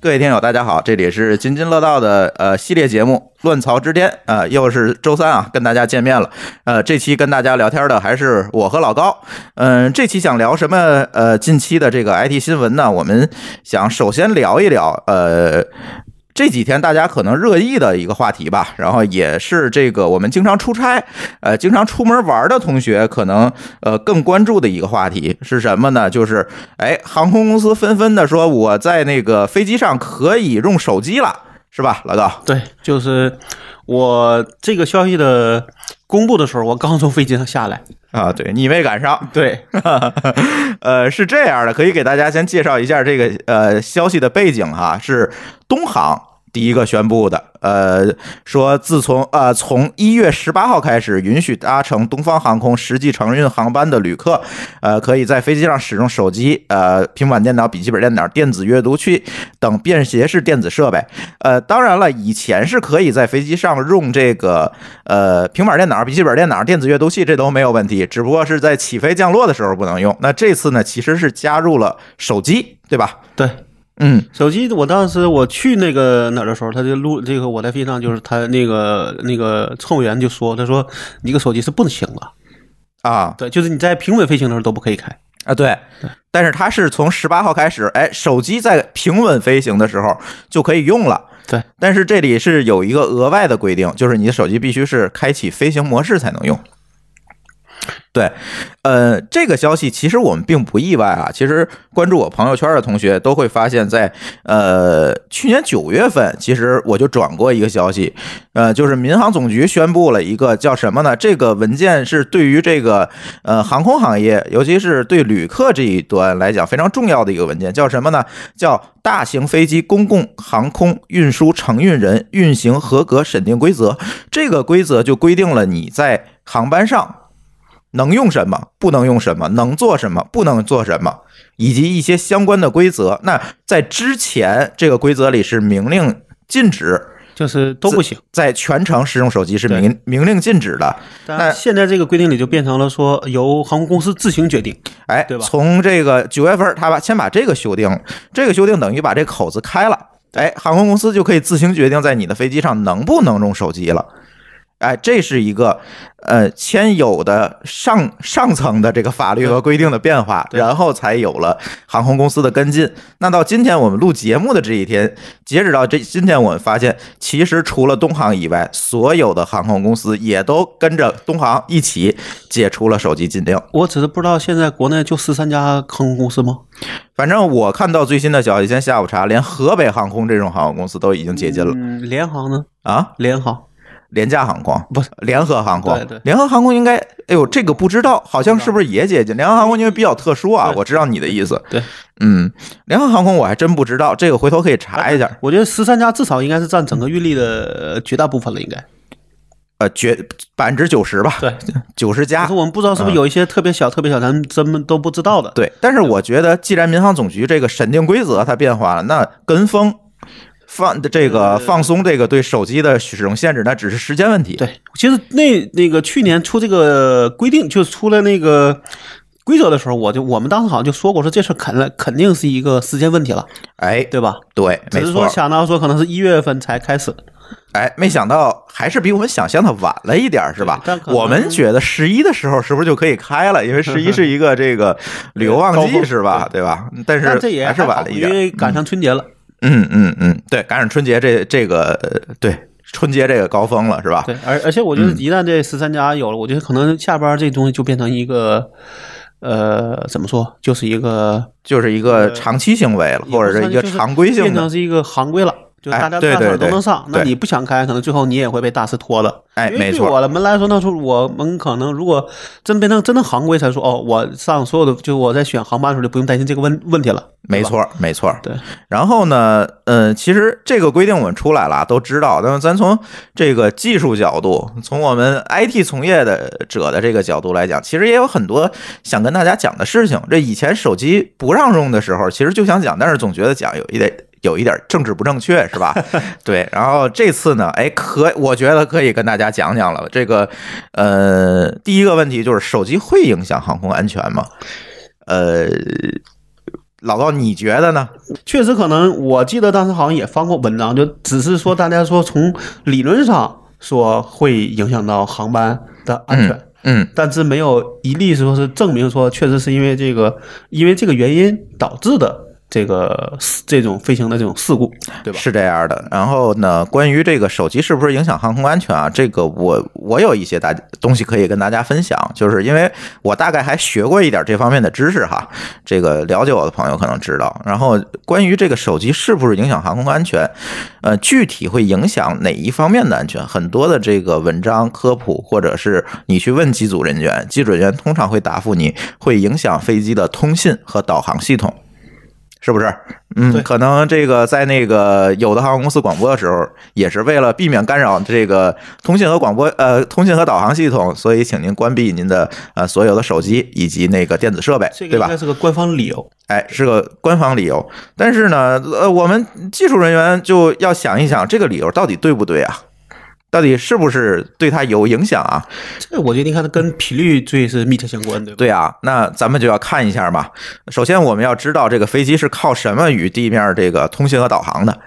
各位听友，大家好，这里是津津乐道的呃系列节目《乱曹之巅》啊、又是周三啊，跟大家见面了。呃，这期跟大家聊天的还是我和老高。嗯、这期想聊什么？呃，近期的这个 IT 新闻呢，我们想首先聊一聊呃。这几天大家可能热议的一个话题吧，然后也是这个我们经常出差，呃，经常出门玩的同学可能呃更关注的一个话题是什么呢？就是哎，航空公司纷纷的说我在那个飞机上可以用手机了，是吧，老高？对，就是我这个消息的公布的时候，我刚从飞机上下来。啊，对你没赶上，对，呃，是这样的，可以给大家先介绍一下这个呃消息的背景哈，是东航。第一个宣布的，呃，说自从呃从一月十八号开始，允许搭乘东方航空实际承运航班的旅客，呃，可以在飞机上使用手机、呃平板电脑、笔记本电脑、电子阅读器等便携式电子设备。呃，当然了，以前是可以在飞机上用这个呃平板电脑、笔记本电脑、电子阅读器，这都没有问题，只不过是在起飞降落的时候不能用。那这次呢，其实是加入了手机，对吧？对，嗯，手机，我当时我去那个哪儿的时候，他就录这个我在飞机上，就是他那个那个乘务员就说，他说你这个手机是不能行的，啊对，就是你在平稳飞行的时候都不可以开。啊，对，但是它是从十八号开始，哎，手机在平稳飞行的时候就可以用了。对，但是这里是有一个额外的规定，就是你的手机必须是开启飞行模式才能用。对，呃，这个消息其实我们并不意外啊。其实关注我朋友圈的同学都会发现在，呃去年九月份，其实我就转过一个消息，呃，就是民航总局宣布了一个叫什么呢？这个文件是对于这个呃航空行业，尤其是对旅客这一端来讲非常重要的一个文件，叫什么呢？叫大型飞机公共航空运输承运人运行合格审定规则。这个规则就规定了你在航班上。能用什么，不能用什么，能做什么，不能做什么，以及一些相关的规则。那在之前这个规则里是明令禁止，就是都不行，在全程使用手机是明明令禁止的。那现在这个规定里就变成了说由航空公司自行决定。哎，对吧从这个九月份，他把先把这个修订，这个修订等于把这口子开了。哎，航空公司就可以自行决定在你的飞机上能不能用手机了。哎，这是一个呃先有的上上层的这个法律和规定的变化，然后才有了航空公司的跟进。那到今天我们录节目的这一天，截止到这今天，我们发现其实除了东航以外，所有的航空公司也都跟着东航一起解除了手机禁令。我只是不知道现在国内就十三家航空公司吗？反正我看到最新的消息，今天下午查，连河北航空这种航空公司都已经解禁了、嗯，联航呢？啊！联航廉价航空不是联合航空，对对联合航空应该，哎呦，这个不知道，好像是不是也解禁？联合航空因为比较特殊啊，我知道你的意思。对，嗯，联合航空我还真不知道，这个回头可以查一下。我觉得十三家至少应该是占整个运力的呃绝大部分了，应该。呃，绝百分之九十吧，对，九十家可是。我们不知道是不是有一些特别小、特别小，咱们真们都不知道的。对，但是我觉得，既然民航总局这个审定规则它变化了，那跟风放的这个放松这个对手机的使用限制，那只是时间问题。对，其实那那个去年出这个规定，就出了那个规则的时候，我就我们当时好像就说过，说这事儿肯肯定是一个时间问题了，哎，对吧？对，只是说。想到说可能是一月份才开始，哎，没想到还是比我们想象的晚了一点儿，是吧我们觉得十一的时候是不是就可以开了？因为十一是一个这个旅游旺季，是吧？对吧？但是这也还是晚了一点。因为赶上春节了。嗯嗯嗯嗯，对，赶上春节这这个呃对春节这个高峰了，是吧？对，而而且我觉得嗯一旦这十三家有了，我觉得可能下边这东西就变成一个，呃，怎么说，就是一个就是一个长期行为了，或者是一个常规性的变成。是一个行规了。就哎大家大伙儿都能上，那你不想开，可能最后你也会被大师拖的。因为哎没错对我们来说，那时候我们可能如果真变成真的行规，才说哦，我上所有的，就我在选航班的时候就不用担心这个问问题了。没错，没错。对，然后呢，呃，其实这个规定我们出来了，都知道。但是咱从这个技术角度，从我们 IT 从业的者的这个角度来讲，其实也有很多想跟大家讲的事情。这以前手机不让用的时候，其实就想讲，但是总觉得讲有一点。有一点政治不正确是吧？对，然后这次呢，哎，可我觉得可以跟大家讲讲了。这个，呃，第一个问题就是手机会影响航空安全吗？呃，老高，你觉得呢？确实可能，我记得当时好像也翻过文章，就只是说大家说从理论上说会影响到航班的安全。嗯，但是没有一例说是证明说确实是因为这个，因为这个原因导致的这个这种飞行的这种事故，对吧？是这样的。然后呢，关于这个手机是不是影响航空安全啊？这个我我有一些大东西可以跟大家分享，就是因为我大概还学过一点这方面的知识哈。这个了解我的朋友可能知道。然后关于这个手机是不是影响航空安全，呃，具体会影响哪一方面的安全？很多的这个文章科普，或者是你去问机组人员，机组人员通常会答复你会影响飞机的通信和导航系统。是不是？嗯，可能这个在那个有的航空公司广播的时候，也是为了避免干扰这个通信和广播呃通信和导航系统，所以请您关闭您的呃所有的手机以及那个电子设备，对吧这个应该？是个官方理由。哎，是个官方理由。但是呢，呃，我们技术人员就要想一想，这个理由到底对不对啊？到底是不是对它有影响啊？这我觉得你看，它跟频率最是密切相关，对吧？对啊，那咱们就要看一下嘛。首先，我们要知道这个飞机是靠什么与地面这个通信和导航的，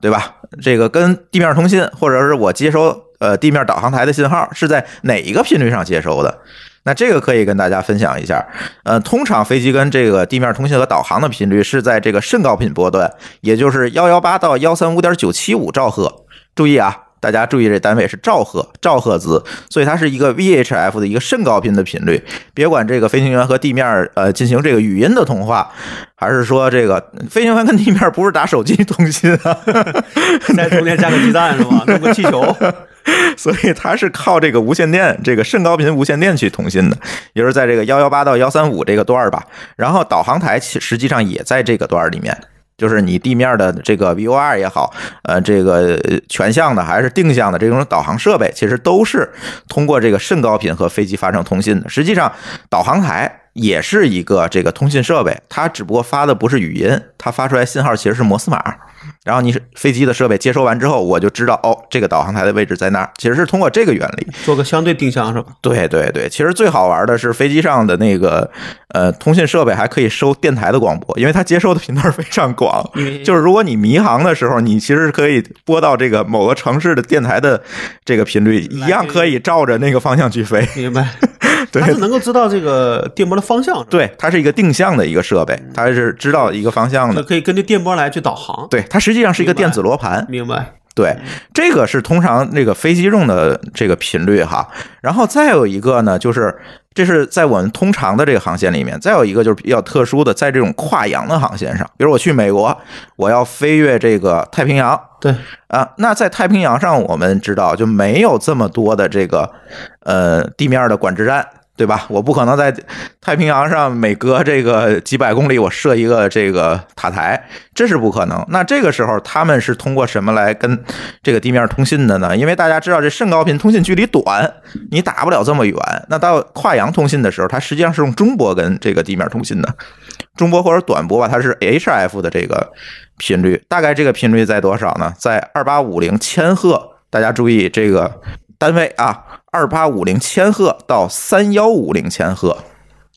对吧？这个跟地面通信，或者是我接收呃地面导航台的信号是在哪一个频率上接收的？那这个可以跟大家分享一下。呃，通常飞机跟这个地面通信和导航的频率是在这个甚高频波段，也就是幺幺八到幺三五点九七五兆赫。注意啊，大家注意这单位是兆赫，兆赫兹，所以它是一个 VHF 的一个甚高频的频率。别管这个飞行员和地面呃进行这个语音的通话，还是说这个飞行员跟地面不是打手机通信啊，在中间加个鸡蛋是吗？弄个气球，所以它是靠这个无线电，这个甚高频无线电去通信的，也就是在这个幺幺八到幺三五这个段儿吧。然后导航台其实际上也在这个段儿里面。就是你地面的这个 VOR 也好，呃，这个全向的还是定向的这种导航设备，其实都是通过这个甚高频和飞机发生通信的。实际上，导航台也是一个这个通信设备，它只不过发的不是语音，它发出来信号其实是摩斯码。然后你是飞机的设备接收完之后，我就知道哦，这个导航台的位置在那儿，其实是通过这个原理。做个相对定向是吧？对对对，其实最好玩的是飞机上的那个呃通信设备还可以收电台的广播，因为它接收的频段非常广。就是如果你迷航的时候，你其实是可以播到这个某个城市的电台的这个频率，一样可以照着那个方向去飞。明白，对它是能够知道这个电波的方向，对，它是一个定向的一个设备，它是知道一个方向的。就可以根据电波来去导航。对，它实际上是一个电子罗盘。明白，对，这个是通常那个飞机用的这个频率哈。然后再有一个呢，就是这是在我们通常的这个航线里面，再有一个就是比较特殊的，在这种跨洋的航线上，比如我去美国，我要飞越这个太平洋对，啊，那在太平洋上，我们知道就没有这么多的这个呃地面的管制站。对吧？我不可能在太平洋上每隔这个几百公里我设一个这个塔台，这是不可能。那这个时候他们是通过什么来跟这个地面通信的呢？因为大家知道这甚高频通信距离短，你打不了这么远。那到跨洋通信的时候，它实际上是用中波跟这个地面通信的，中波或者短波吧，它是 HF 的这个频率，大概这个频率在多少呢？在二八五零千赫。大家注意这个单位啊，二八五零千赫到三幺五零千赫，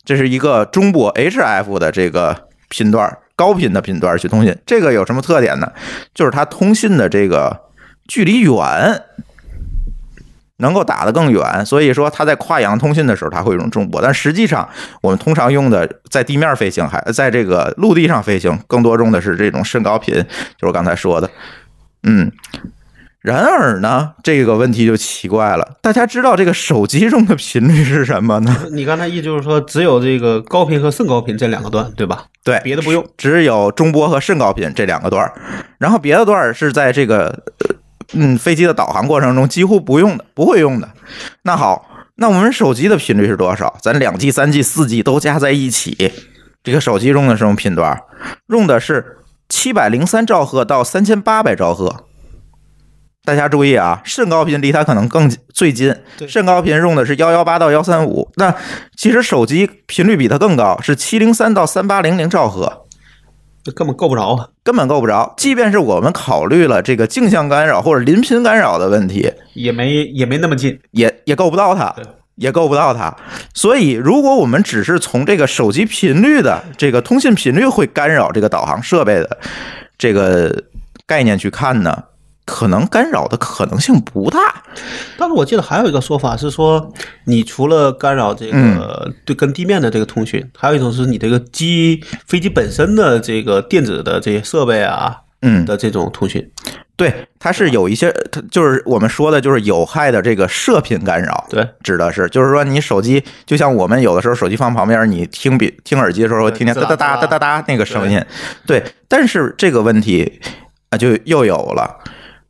这是一个中波 HF 的这个频段，高频的频段去通信。这个有什么特点呢？就是它通信的这个距离远，能够打得更远。所以说它在跨洋通信的时候，它会用中波，但实际上我们通常用的在地面飞行，还在这个陆地上飞行，更多用的是这种甚高频，就是刚才说的，嗯。然而呢，这个问题就奇怪了，大家知道这个手机中的频率是什么呢？你刚才意思就是说只有这个高频和甚高频这两个段，对吧？对，别的不用。只有中波和甚高频这两个段儿，然后别的段儿是在这个呃嗯飞机的导航过程中几乎不用的，不会用的。那好，那我们手机的频率是多少？咱两 G、三 G、四 G 都加在一起，这个手机用的是什么频段？用的是七百零三兆赫到三千八百兆赫。大家注意啊，甚高频离它可能更近最近，对甚高频用的是幺幺八到幺三五，那其实手机频率比它更高，是七零三到三八零零兆赫。这根本够不着啊，根本够不着。即便是我们考虑了这个镜像干扰或者临频干扰的问题，也没也没那么近。也也够不到它对，也够不到它。所以，如果我们只是从这个手机频率的这个通信频率会干扰这个导航设备的这个概念去看呢，可能干扰的可能性不大。但是我记得还有一个说法是说，你除了干扰这个对跟地面的这个通讯，还有一种是你这个机飞机本身的这个电子的这些设备啊嗯，的这种通讯。对，它是有一些，它就是我们说的，就是有害的这个射频干扰。对，指的是，就是说你手机就像我们有的时候手机放旁边，你听比听耳机的时候会听见哒哒哒哒哒哒那个声音，对。但是这个问题啊，就又有了。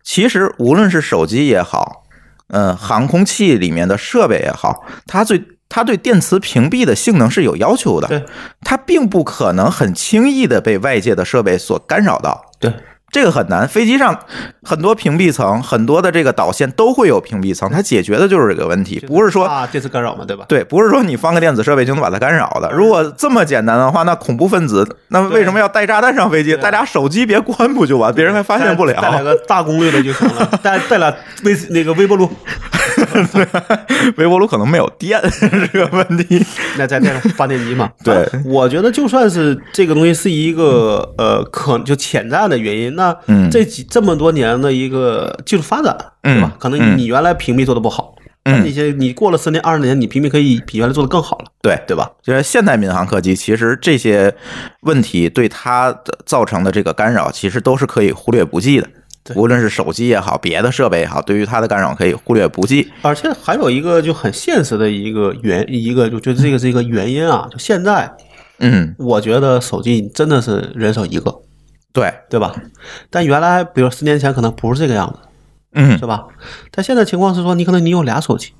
其实无论是手机也好，嗯，航空器里面的设备也好，它对它对电磁屏蔽的性能是有要求的。对，它并不可能很轻易的被外界的设备所干扰到。对，这个很难。飞机上很多屏蔽层，很多的这个导线都会有屏蔽层，它解决的就是这个问题，不是说啊电磁干扰嘛，对吧？对，不是说你放个电子设备就能把它干扰的。如果这么简单的话，那恐怖分子那为什么要带炸弹上飞机？对大家手机别关不就完？别人还发现不了带两了。个大功率的就行了，带带俩微那个微波炉，微波炉可能没有电 是个问题。那再带上发电机嘛。对我觉得就算是这个东西是一个呃可就潜在的原因，那嗯这几这么多年的一个技术发展，对吧嗯？可能嗯你你原来屏蔽做的不好，嗯那你现在你过了十年二十年，你屏蔽可以比原来做的更好了，对对吧？就是现代民航客机，其实这些问题对它的造成的这个干扰，其实都是可以忽略不计的。对无论是手机也好，别的设备也好，对于它的干扰可以忽略不计。而且还有一个就很现实的一个原一个，就觉得这个是一个原因啊。就现在，嗯，我觉得手机真的是人手一个，对，对吧？但原来，比如十年前可能不是这个样子，嗯是，吧？但现在情况是说，你可能你有俩手机，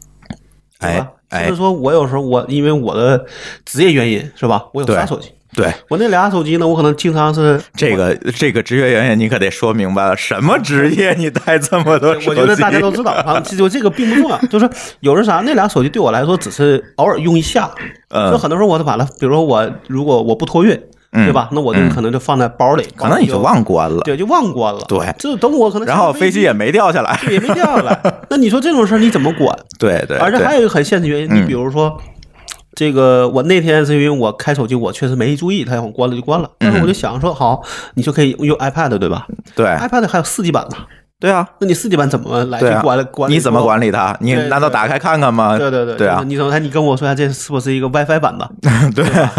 对哎吧？哎甚至说我有时候我因为我的职业原因，是吧？我有仨手机，对，我那俩手机呢，我可能经常是这个这个职业原因你可得说明白了，什么职业你带这么多手机？我觉得大家都知道啊，就这个并不重要，就是有时啥那俩手机对我来说只是偶尔用一下，嗯就很多时候我都把它，比如说我如果我不托运，嗯对吧？那我就嗯可能就放在包里，可能你就忘关了，对，就忘关了。对就等我可能然后飞机也没掉下来。也没掉下来。那你说这种事儿你怎么管？对对，而且还有一个很现实原因，嗯你比如说。这个我那天是因为我开手机，我确实没注意，它让我关了就关了。但是我就想说，好，你就可以用 iPad 对吧对？iPad 还有四 G 版呢，对啊，那你四 G 版怎么来管管理？你怎么管理它？你难道打开看看吗？对对对对啊，你怎么？你跟我说一下，这是不是一个 WiFi 版的？对啊，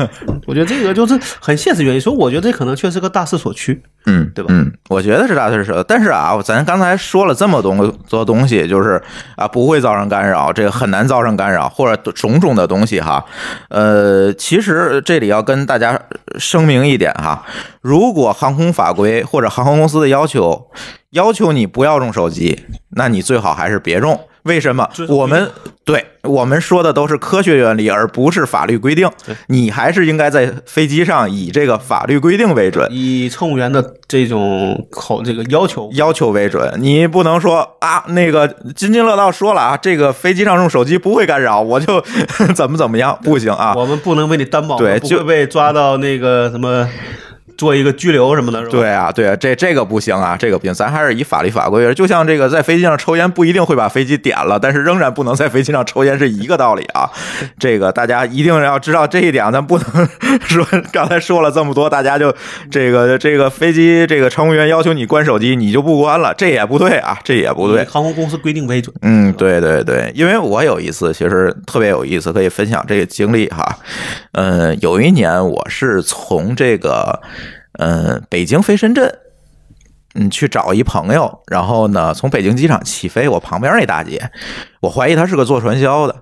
我觉得这个就是很现实原因，所以我觉得这可能确实个大势所趋。嗯，对吧嗯，我觉得是大势所，但是啊，咱刚才说了这么多多东西，就是啊，不会造成干扰，这个很难造成干扰，或者种种的东西哈。呃，其实这里要跟大家声明一点哈，如果航空法规或者航空公司的要求要求你不要用手机，那你最好还是别用。为什么我们对我们说的都是科学原理，而不是法律规定。你还是应该在飞机上以这个法律规定为准。以乘务员的这种口这个要求，要求为准，你不能说啊，那个津津乐道说了啊，这个飞机上用手机不会干扰，我就 怎么怎么样，不行啊。我们不能为你担保，对就会被抓到那个什么做一个拘留什么的，是吧？对啊，对啊，这这个不行啊，这个不行，咱还是以法律法规。就像这个在飞机上抽烟不一定会把飞机点了，但是仍然不能在飞机上抽烟是一个道理啊。这个大家一定要知道这一点，咱不能说刚才说了这么多，大家就这个这个飞机这个乘务员要求你关手机，你就不关了，这也不对啊，这也不对。航空公司规定为准。嗯，对对对，因为我有一次其实特别有意思，可以分享这个经历哈。嗯，有一年我是从这个嗯北京飞深圳，嗯去找一朋友，然后呢从北京机场起飞，我旁边那大姐，我怀疑她是个做传销的，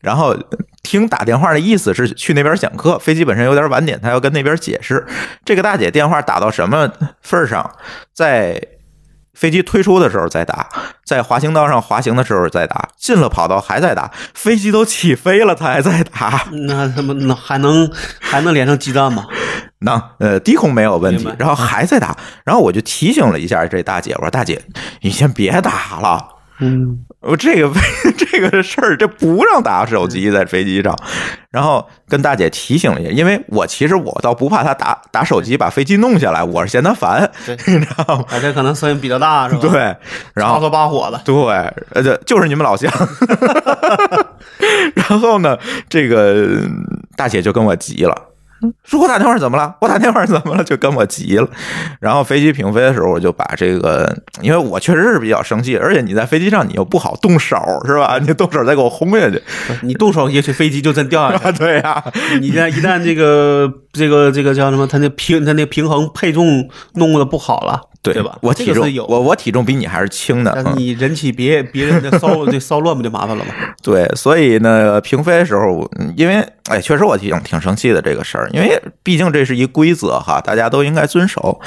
然后听打电话的意思是去那边讲课，飞机本身有点晚点，她要跟那边解释。这个大姐电话打到什么份上，在飞机推出的时候再打，在滑行道上滑行的时候再打，进了跑道还在打，飞机都起飞了，他还在打。那他妈那还能还能连上鸡蛋吗？能，呃，低空没有问题，然后还在打，然后我就提醒了一下这大姐，我说大姐，你先别打了。嗯，我这个 这个事儿，这不让打手机在飞机上，然后跟大姐提醒了一下，因为我其实我倒不怕她打打手机把飞机弄下来，我是嫌她烦，对 你知道吗？而且可能声音比较大，是吧？，对，然后火的。对，呃，对，就是你们老乡。然后呢，这个大姐就跟我急了。说我打电话怎么了？我打电话怎么了？就跟我急了。然后飞机平飞的时候，我就把这个，因为我确实是比较生气，而且你在飞机上你又不好动手，是吧？你动手再给我轰下去，你动手，也许飞机就真掉下去 了。对呀、你一旦一旦这个这个这个叫什么，它那平它那平衡配重弄的不好了，对对吧？我体重这个是有，我我体重比你还是轻的，你人起别别人的骚 这骚乱不就麻烦了吗？对，所以呢，平飞的时候，嗯因为哎，确实我挺挺生气的这个事儿，因为毕竟这是一规则哈，大家都应该遵守。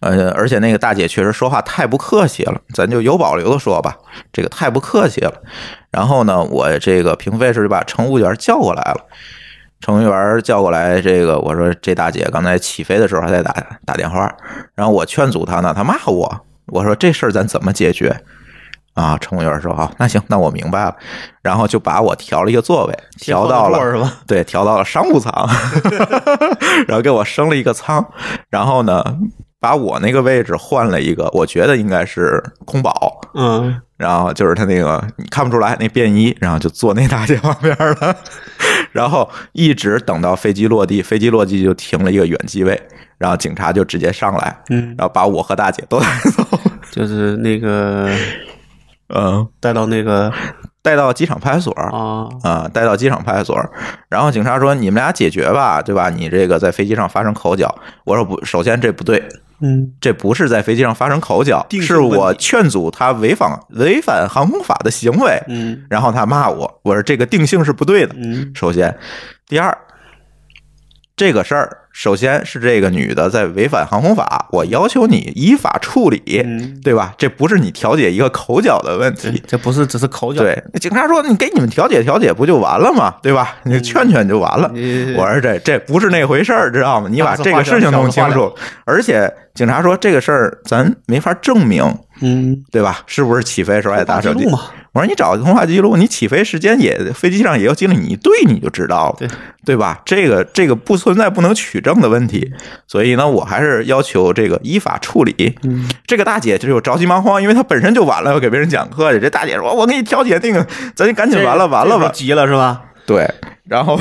呃，而且那个大姐确实说话太不客气了，咱就有保留的说吧，这个太不客气了。然后呢，我这个平飞时就把乘务员叫过来了。乘务员叫过来，这个我说这大姐刚才起飞的时候还在打打电话，然后我劝阻她呢，她骂我，我说这事儿咱怎么解决？啊，乘务员说好，那行，那我明白了，然后就把我调了一个座位，调到了 是吧？对，调到了商务舱，然后给我升了一个舱，然后呢，把我那个位置换了一个，我觉得应该是空保，嗯，然后就是他那个你看不出来那便衣，然后就坐那大姐旁边了，然后一直等到飞机落地，飞机落地就停了一个远机位，然后警察就直接上来，嗯然后把我和大姐都带走，就是那个嗯，带到那个带到机场派出所。啊，啊，带到机场派出所，然后警察说：“你们俩解决吧，对吧？你这个在飞机上发生口角。”我说：“不，首先这不对，嗯这不是在飞机上发生口角，是我劝阻他违反违反航空法的行为。嗯然后他骂我，我说这个定性是不对的。嗯首先，第二，这个事儿首先是这个女的在违反航空法，我要求你依法处理，嗯对吧？这不是你调解一个口角的问题。这不是只是口角，对，警察说你给你们调解调解不就完了吗？对吧？你劝劝就完了。你我说这这不是那回事儿，知道吗？你把这个事情弄清楚。而且警察说这个事儿咱没法证明，嗯，对吧？是不是起飞时候爱打手机我说你找个通话记录，你起飞时间也飞机上也有记录，你一对你就知道了，对对吧？这个这个不存在不能取证的问题，所以呢，我还是要求这个依法处理。嗯这个大姐就是着急忙慌，因为她本身就晚了，要给别人讲课去。这大姐说：“我给你调解那个，咱就赶紧完了完了吧。”急了是吧？对，然后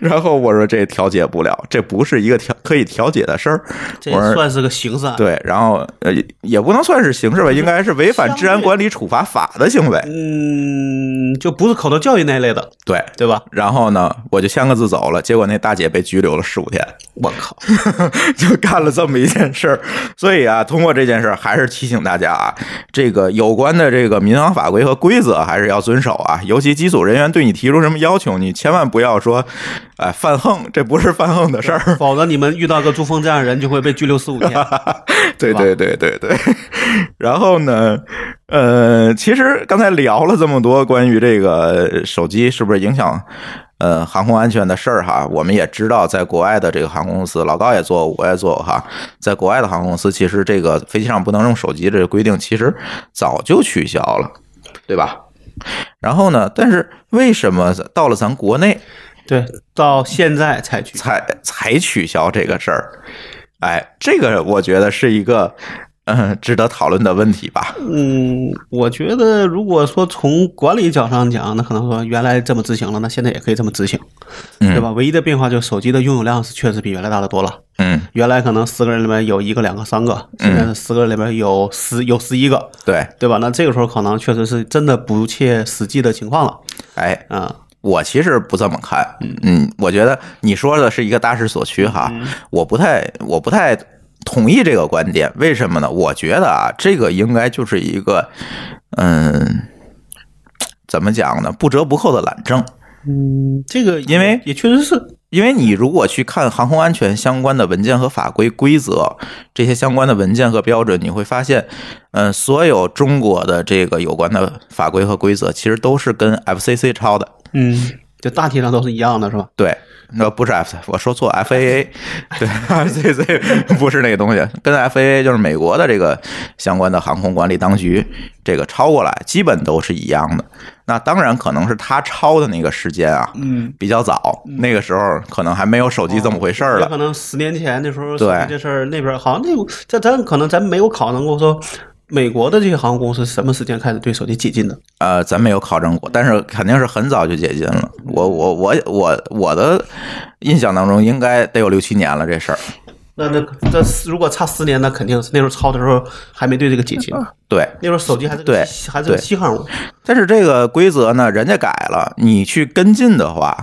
然后我说这调解不了，这不是一个调可以调解的事儿。这算是个刑事案，对，然后呃也不能算是刑事吧，应该是违反治安管理处罚法的行为。嗯，就不是口头教育那类的，对，对吧？然后呢，我就签个字走了，结果那大姐被拘留了十五天，我靠，就干了这么一件事儿。所以啊，通过这件事儿，还是提醒大家啊，这个有关的这个民航法规和规则还是要遵守啊。尤其机组人员对你提出什么要求，你千万不要说，哎，犯横，这不是犯横的事儿。否则你们遇到个珠峰这样的人，就会被拘留四五天。吧对对对对对。然后呢，呃，其实刚才聊了这么多关于这个手机是不是影响呃航空安全的事儿哈，我们也知道，在国外的这个航空公司，老高也做，我也做哈，在国外的航空公司，其实这个飞机上不能用手机这个规定，其实早就取消了，对吧？然后呢，但是为什么到了咱国内对，到现在才取。才才取消这个事儿？哎，这个我觉得是一个嗯值得讨论的问题吧。嗯，我觉得如果说从管理角上讲，那可能说原来这么执行了，那现在也可以这么执行，对吧？唯一的变化就是手机的拥有量是确实比原来大得多了。嗯，原来可能十个人里面有一个、两个、三个，现在是十个人里面有十有十一个，对，对吧？那这个时候可能确实是真的不切实际的情况了。哎，啊、我其实不这么看，嗯，我觉得你说的是一个大势所趋哈，我不太，我不太同意这个观点，为什么呢？我觉得啊，这个应该就是一个，嗯，怎么讲呢？不折不扣的懒政。嗯，这个因为也确实是，因为你如果去看航空安全相关的文件和法规规则，这些相关的文件和标准，你会发现，嗯、所有中国的这个有关的法规和规则，其实都是跟 FCC 抄的。嗯，就大体上都是一样的，是吧？对，那不是 F，我说错，FAA，对，FCC 不是那个东西，跟 FAA 就是美国的这个相关的航空管理当局这个抄过来，基本都是一样的。那当然可能是他抄的那个时间啊，嗯，比较早，那个时候可能还没有手机这么回事儿了。也可能十年前那时候，对这事儿那边好像那个，这咱可能咱没有考证过说。美国的这些航空公司什么时间开始对手机解禁的？呃，咱没有考证过，但是肯定是很早就解禁了。我我我我我的印象当中，应该得有六七年了这事儿。那那这如果差十年，那肯定是那时候抄的时候还没对这个解禁，对，那时候手机还是对还是对稀罕物。但是这个规则呢，人家改了，你去跟进的话，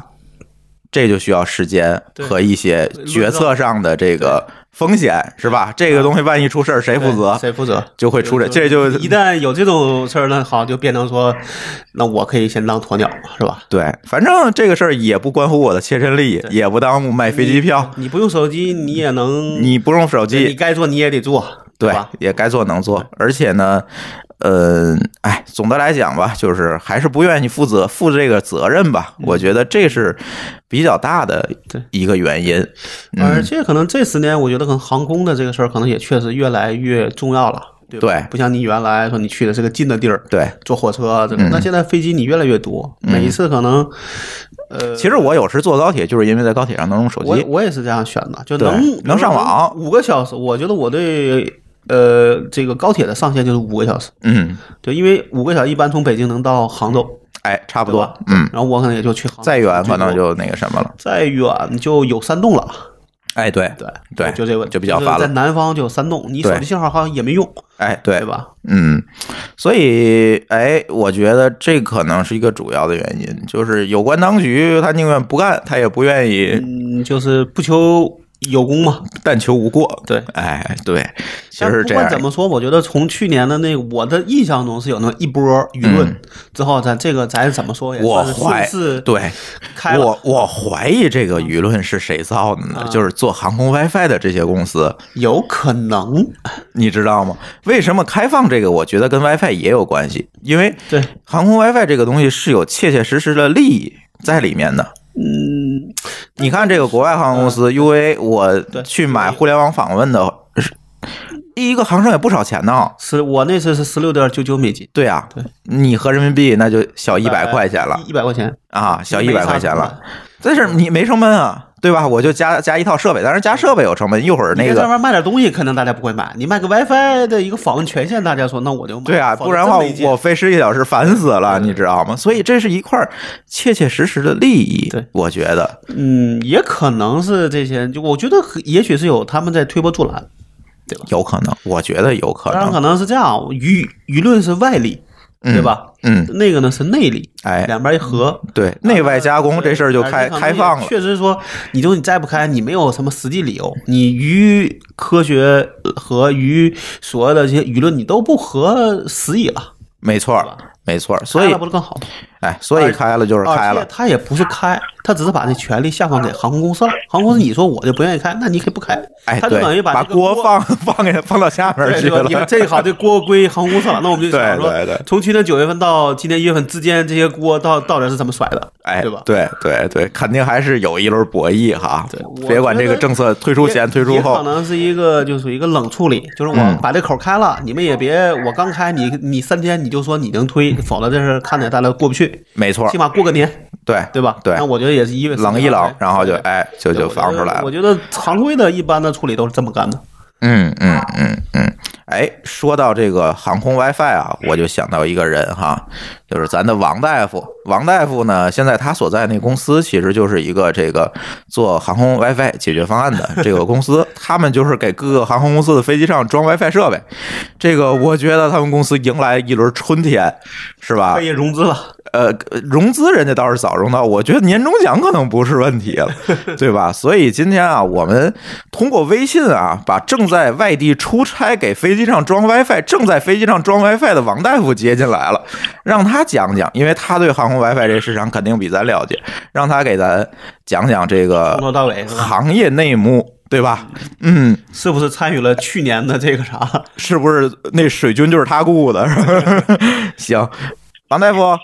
这就需要时间和一些决策上的这个风险，是吧？这个东西万一出事儿，谁负责？谁负责？就会出这，这就一旦有这种事儿，那好就变成说，那我可以先当鸵鸟，是吧？对，反正这个事儿也不关乎我的切身利益，也不耽误卖飞机票。你不用手机，你也能，你不用手机你，该做你也得做，对吧？，也该做能做，而且呢，呃，哎，总的来讲吧，就是还是不愿意负责负这个责任吧。我觉得这是比较大的一个原因。嗯，而且可能这十年，我觉得可能航空的这个事儿，可能也确实越来越重要了，对？对不像你原来说你去的是个近的地儿，对。坐火车啊这种，嗯那现在飞机你越来越多，每一次可能，呃，其实我有时坐高铁，就是因为在高铁上能用手机。我我也是这样选的，就能能上网五个小时。我觉得我对呃这个高铁的上限就是五个小时，嗯，对，因为五个小时一般从北京能到杭州，哎，差不多。嗯，然后我可能也就去杭州，再远可能就那个什么了。再远就有山洞了，哎，对，对对就这个问就比较烦了在南方就有山洞，你手机信号好像也没用，哎，对对？吧？嗯，所以，哎，我觉得这可能是一个主要的原因，就是有关当局他宁愿不干，他也不愿意嗯，就是不求有功嘛。但求无过。对，哎，对，其但不实是这样。管怎么说，我觉得从去年的那个，我的印象中是有那么一波舆论，嗯之后咱这个咱怎么说也我怀疑对，开，我我怀疑这个舆论是谁造的呢？啊就是做航空 WiFi 的这些公司，有可能你知道吗？为什么开放这个？我觉得跟 WiFi 也有关系，因为对，航空 WiFi 这个东西是有切切实实的利益在里面的。嗯，你看这个国外航空公司 UA，我去买互联网访问的，是一个航程也不少钱呢。是我那次是十六点九九美金，对啊、对你合人民币那就小一百块钱了一百块钱，啊，小一百块钱了。但是你没成本啊，对吧？我就加加一套设备，当然加设备有成本。一会儿那个，你在外面卖点东西，可能大家不会买。你卖个 WiFi 的一个访问权限，大家说那我就买。对啊，不然的话我费十几小时烦死了，你知道吗？所以这是一块儿切切实实的利益。对，我觉得嗯，也可能是这些，就我觉得也许是有他们在推波助澜，对吧有可能，我觉得有可能当然可能。能是这样，舆舆论是外力，嗯对吧？嗯，那个呢是内力，哎，两边一合。对，内外加工这事儿就开开放了。确实说，你就你再不开，你没有什么实际理由，你与科学和与所有的这些舆论，你都不合时宜了。没错儿，没错。所以了不是更好吗？哎，所以开了就是开了。他也不是开，他只是把这权利下放给航空公司了。航空公司你说我就不愿意开，那你可以不开。哎，他就，等于这个把锅放放给放到下面去了。你看这好，这锅归航空公司了，那我们就想说，对对对从去年九月份到今年一月份之间，这些锅到到底是怎么甩的？哎，对吧？对对对，肯定还是有一轮博弈哈。对别管这个政策推出前、推出后可，能是一个就属于一个冷处理，就是我嗯把这口开了，你们也别我刚开，你你三天你就说你能推，否则这事看着大家过不去，没错起，码过个年，对对吧？对那我觉得也是一月冷一冷，然后就对哎就就放出来了我。觉得常规的一般的处理都是这么干的。嗯嗯嗯嗯，哎，说到这个航空 WiFi 啊，我就想到一个人哈，就是咱的王大夫。王大夫呢，现在他所在那公司其实就是一个这个做航空 WiFi 解决方案的这个公司，他们就是给各个航空公司的飞机上装 WiFi 设备。这个我觉得他们公司迎来一轮春天，是吧可？以融资了，呃，融资人家倒是早融到，我觉得年终奖可能不是问题了，对吧？所以今天啊，我们通过微信啊，把正在外地出差给飞机上装 WiFi、正在飞机上装 WiFi 的王大夫接进来了，让他讲讲，因为他对航空 WiFi 这市场肯定比咱了解，让他给咱讲讲这个从头到尾行业内幕，对吧？嗯，是不是参与了去年的这个啥？是不是那水军就是他雇的？行，王大夫。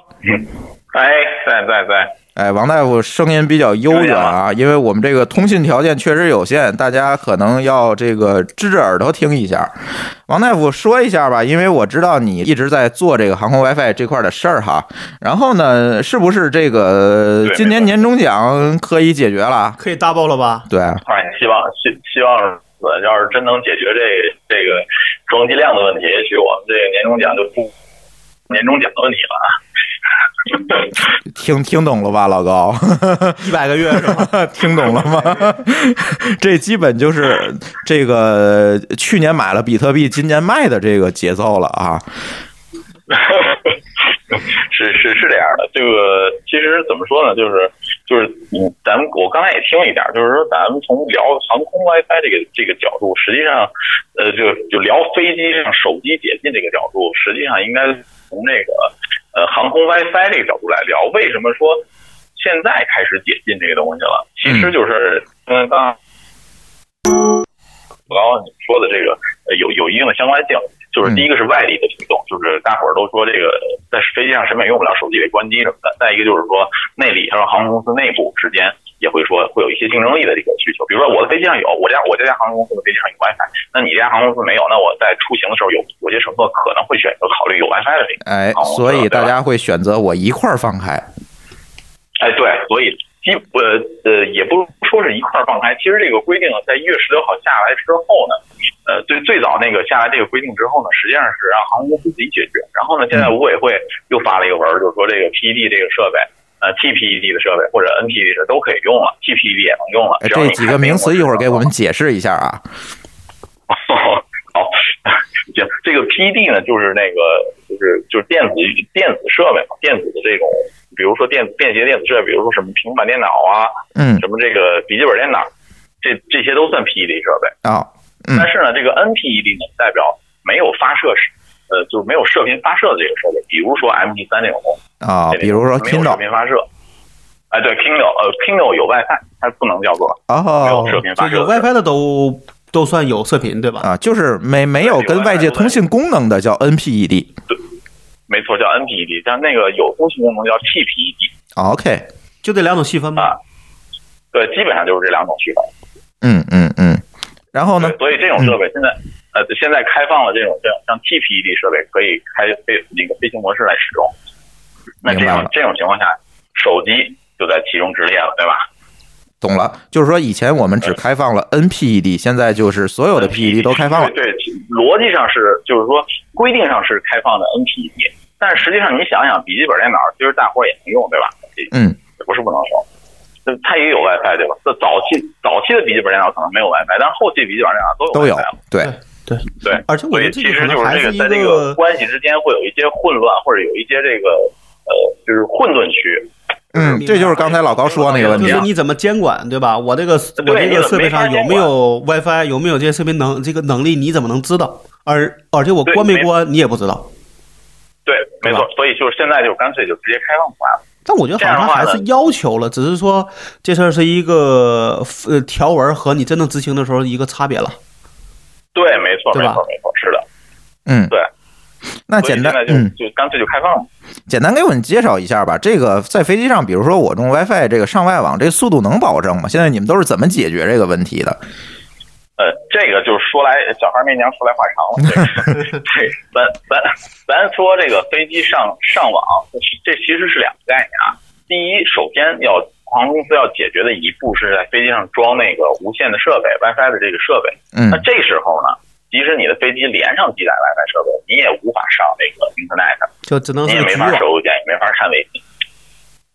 哎，在在在，哎，王大夫声音比较悠远啊，因为我们这个通信条件确实有限，大家可能要这个支着耳朵听一下。王大夫说一下吧，因为我知道你一直在做这个航空 WiFi 这块的事儿哈。然后呢，是不是这个今年年终奖可以解决了？可以 double 了吧？对，哎，希望希希望呃，要是真能解决这这个装机量的问题，也许我们这个年终奖就不年终奖的问题了啊。听听懂了吧，老高？一百个月是吧？听懂了吗？这基本就是这个去年买了比特币，今年卖的这个节奏了啊。是是是这样的，这个其实怎么说呢，就是就是嗯，咱们我刚才也听了一点，就是说咱们从聊航空 WiFi 这个这个角度，实际上呃就就聊飞机上手机解禁这个角度，实际上应该从这个呃航空 WiFi 这个角度来聊。为什么说现在开始解禁这个东西了？其实就是嗯，刚刚刚你说的这个呃有有一定的相关性。就是第一个是外力的驱动，就是大伙儿都说这个在飞机上谁也用不了手机得关机什么的。再一个就是说内里还有航空公司内部之间也会说会有一些竞争力的这个需求。比如说我的飞机上有，我家我这家航空公司的飞机上有 WiFi，那你这家航空公司没有，那我在出行的时候有有些乘客可能会选择考虑有 WiFi 的这个。哎所以大家会选择我一块儿放开。哎，对，所以基呃呃，也不说是一块儿放开。其实这个规定在一月十六号下来之后呢，呃，最最早那个下来这个规定之后呢，实际上是让航空公司自己解决。然后呢，现在五委会又发了一个文儿，就是说这个 PED 这个设备，呃 TPED 的设备或者 NPED 的都可以用了，TPED 也能用了。这几个名词一会儿给我们解。释一下啊。哦 好，行，这个 PED 呢，就是那个就是就是电子电子设备嘛，电子的这种，比如说电子便携电子设备，比如说什么平板电脑啊，嗯什么这个笔记本电脑，这这些都算 PED 设备。啊，嗯但是呢，这个 NPED 呢，代表没有发射时，呃，就是没有射频发射的这个设备，比如说 MT 三这种东西，啊，比如说没有射 Kindle 频发射。哎，对，Kindle，呃，Kindle 有 WiFi，它不能叫做没有哦射频发射。就有 WiFi 的都都算有射频对吧？啊，就是没没有跟外界通信功能的叫 NPED。没错，叫 NPED，但那个有通信功能叫 TPED。OK，就这两种细分吧？啊对，基本上就是这两种区分。嗯嗯嗯，然后呢，？所以这种设备现在、呃现在开放了这种这种像 TPED 设备可以开飞那个飞行模式来使用。那这种这种情况下，手机就在其中之列了，对吧？懂了，就是说以前我们只开放了 NPED，现在就是所有的 PED 都开放了。对，对逻辑上是就是说规定上是开放的 NPED，但是实际上你想想，笔记本电脑其实大伙儿也能用，对吧？嗯，也不是不能用。它也有 WiFi 对吧？这早期早期的笔记本电脑可能没有 WiFi，但是后期笔记本电脑都有都有。对，对，对，而且我觉得其实个可能还是一就是这个在这个关系之间会有一些混乱，或者有一些这个呃，就是混沌区。嗯，这就是刚才老高说那个问题啊。就是你怎么监管，对吧？我这个我这个设备上有没有 WiFi，有没有这些设备能这个能力，你怎么能知道？而而且我关没关，你也不知道。对，没。错所以就是现在就干脆就直接开放出来了。但我觉得好像还是要求了，只是说这事儿是一个呃条文和你真正执行的时候一个差别了。对，没错，没错，没错，是的。嗯，对。那简单就嗯，就干脆就开放了。简单给我们介绍一下吧。这个在飞机上，比如说我用 WiFi 这个上外网，这个速度能保证吗？现在你们都是怎么解决这个问题的？呃，这个就是说来小孩没娘，说来话长了。咱咱咱说这个飞机上上网，这其实是两个概念啊。第一，首先要航空公司要解决的一步是在飞机上装那个无线的设备 WiFi 的这个设备。嗯那这时候呢，即使你的飞机连上几台 WiFi 设备，你也无法上那个 Internet，就只能你也没是个局网。法收邮件，也没法看微信。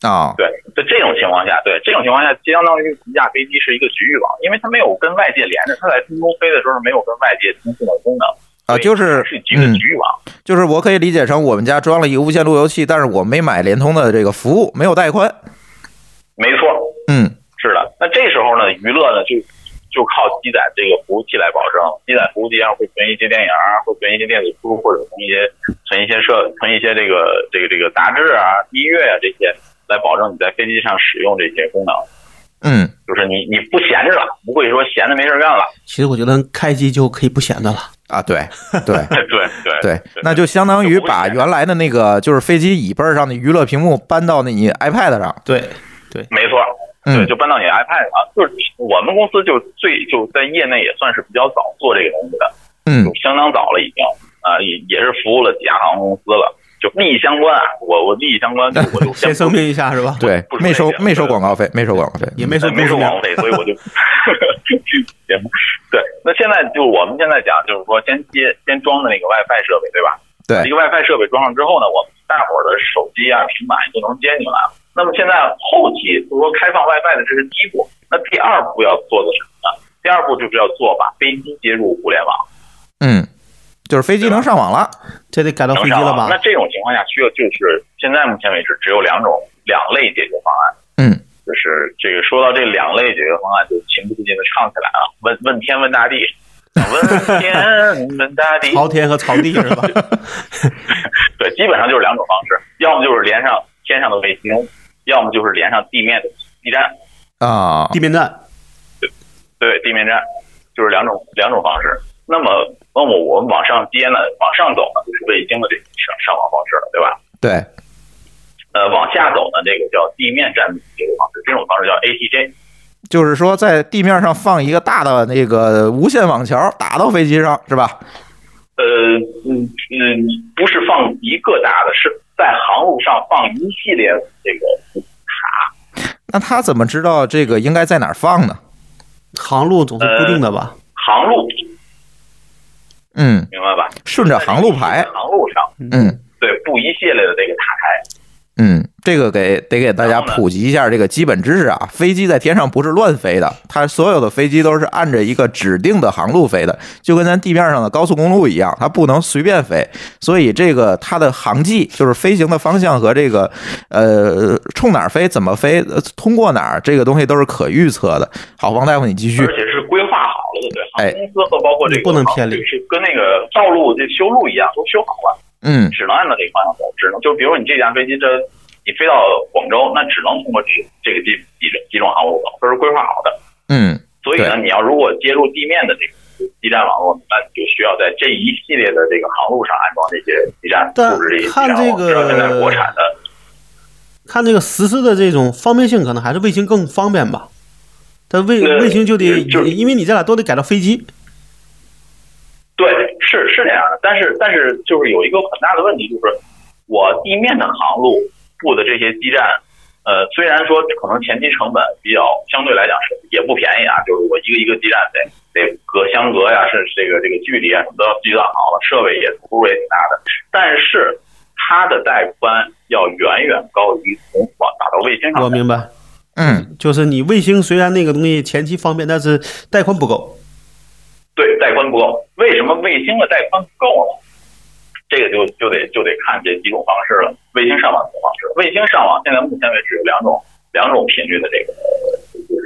啊，对，在这种情况下，对这种情况下，相当于一架飞机是一个局域网，因为它没有跟外界连着，它在空中飞的时候没有跟外界通信的功能。啊，就是是局域网。就是我可以理解成我们家装了一个无线路由器，但是我没买联通的这个服务，没有带宽。没错，嗯是的。那这时候呢，娱乐呢就就靠积攒这个服务器来保证。积攒服务器上会存一些电影啊，会存一些电子书，或者存一些存一些设存一些这个这个这个杂志啊、音乐啊这些，来保证你在飞机上使用这些功能。嗯，就是你你不闲着了，不会说闲着没事干了。其实我觉得开机就可以不闲着了。啊，对对 对对对，那就相当于把原来的那个就是飞机椅背上的娱乐屏幕搬到那你 iPad 上。对，没错，嗯对，就搬到你 iPad 上。就是我们公司就最就在业内也算是比较早做这个东西的，嗯就相当早了已经啊、也也是服务了几家航空公司了。就利益相关啊，我我利益相关，我就 先声明一下是吧？对没收没收广告费，没收广告费。也没收没收广告费，所以我就行。对，那现在就我们现在讲，就是说先接先装的那个 WiFi 设备，对吧？对一个 WiFi 设备装上之后呢，我们大伙儿的手机啊、平板就能接进来了。那么现在后期就是说开放 WiFi 的，这是第一步。那第二步要做的什么呢？第二步就是要做把飞机接入互联网，嗯，就是飞机能上网了。这得改到飞机了吧。那？这种情况下，需要就是现在目前为止只有两种两类解决方案。嗯，就是这个说到这两类解决方案，就情不自禁的唱起来了，问问天问大地，问天问大地，朝天和朝地是吧？对，基本上就是两种方式，要么就是连上天上的卫星，要么就是连上地面的基站，啊，地面站。对，地面站，就是两种两种方式。那么，那么我们往上接呢，往上走呢，就是卫星的这种上上网方式了，对吧？对，呃，往下走呢，这个叫地面站这个方式，这种方式叫 ATJ。就是说在地面上放一个大的那个无线网桥，打到飞机上是吧？呃，嗯嗯，不是放一个大的，是在航路上放一系列这个那他怎么知道这个应该在哪儿放呢？航路总是固定的吧？航路，嗯，明白吧？顺着航路排。航路上，嗯对，布一系列的这个塔台。嗯，这个给得给大家普及一下这个基本知识啊。飞机在天上不是乱飞的，它所有的飞机都是按着一个指定的航路飞的，就跟咱地面上的高速公路一样，它不能随便飞。所以这个它的航迹就是飞行的方向和这个呃冲哪儿飞、怎么飞、呃通过哪儿，这个东西都是可预测的。好，王大夫你继续而。且是规对，航哎空公司和包括这个你不能偏离是跟那个道路这修路一样，都修好了，嗯只能按照这个方向走，只能就比如你这架飞机这你飞到广州，那只能通过这这个几几种几种航路走，这是规划好的。嗯所以呢，你要如果接入地面的这个基站网络，那你就需要在这一系列的这个航路上安装这些基站，但布置这些基看这站网。知道现在个国产的看这个实施的这种方便性，可能还是卫星更方便吧。但卫呃卫星就得，就因为你这俩都得改到飞机。对，是是这样的，但是但是就是有一个很大的问题，就是我地面的航路布的这些基站，呃，虽然说可能前期成本比较相对来讲是也不便宜啊，就是我一个一个基站得得隔相隔呀，是这个这个距离啊什么都要计算好了，设备也投入也挺大的，但是它的带宽要远远高于从网打到卫星上。我明白，嗯就是你卫星虽然那个东西前期方便，但是带宽不够。对，带宽不够。为什么卫星的带宽不够呢？这个就就得就得看这几种方式了。卫星上网的方式，卫星上网现在目前为止有两种两种频率的这个就是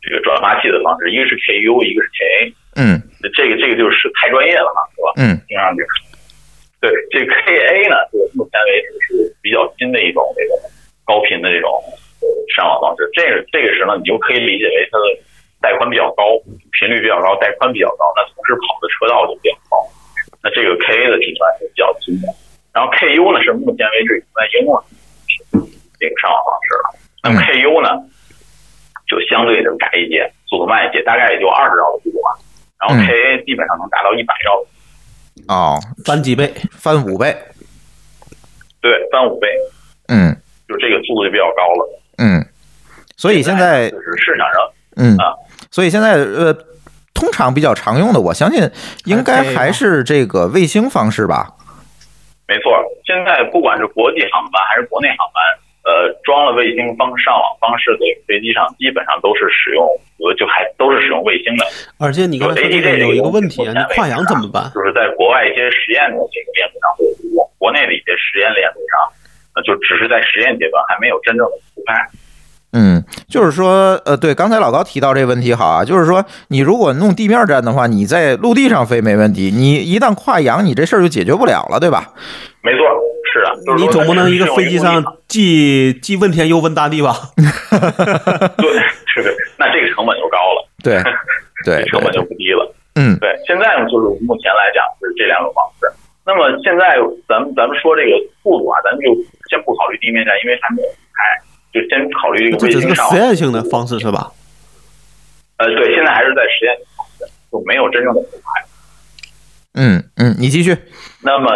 这个转发器的方式，一个是 KU，一个是 KA。嗯这个这个就是太专业了嘛，是吧？嗯听上去。对，这个 KA 呢，就是目前为止是比较新的一种这个高频的这种呃上网方式。这个这个时候呢，你就可以理解为它的带宽比较高，频率比较高，带宽比较高，那同时跑的车道就比较高。那这个 KA 的频段是比较新的，然后 KU 呢是目前为止在应用这个上网方式了。那么 KU 呢，就相对的窄一些，速度慢一些，大概也就二十兆的速度吧。然后嗯 KA 基本上能达到一百兆哦，翻几倍？翻五倍。对，翻五倍，嗯就这个速度就比较高了。嗯，所以现在就是市场上，嗯啊，所以现在呃，通常比较常用的，我相信应该还是这个卫星方式吧。没错，现在不管是国际航班还是国内航班，呃装了卫星方上网方式的飞机上，基本上都是使用呃就还都是使用卫星的。而且你刚才说这个有一个问题啊，你跨洋怎么办？就是在国外一些实验的这个链路上会用，国内的一些实验链路上，呃，就只是在实验阶段，还没有真正的铺开。嗯，就是说，呃，对，刚才老高提到这个问题好啊，就是说，你如果弄地面站的话，你在陆地上飞没问题，你一旦跨洋，你这事儿就解决不了了，对吧？没错，是的。就是你总不能一个飞机上既既问天又问大地吧？对，是的，那这个成本就高了，对，对，成本就不低了。嗯，对，现在呢，就是目前来讲是这两种方式。那么现在咱们咱们说这个速度啊，咱们就先不考虑地面站，因为还没有开，就先考虑这个这只是个卫星上网。实验性的方式是吧？呃，对，现在还是在实验方式，就没有真正的铺开。嗯嗯，你继续。那么，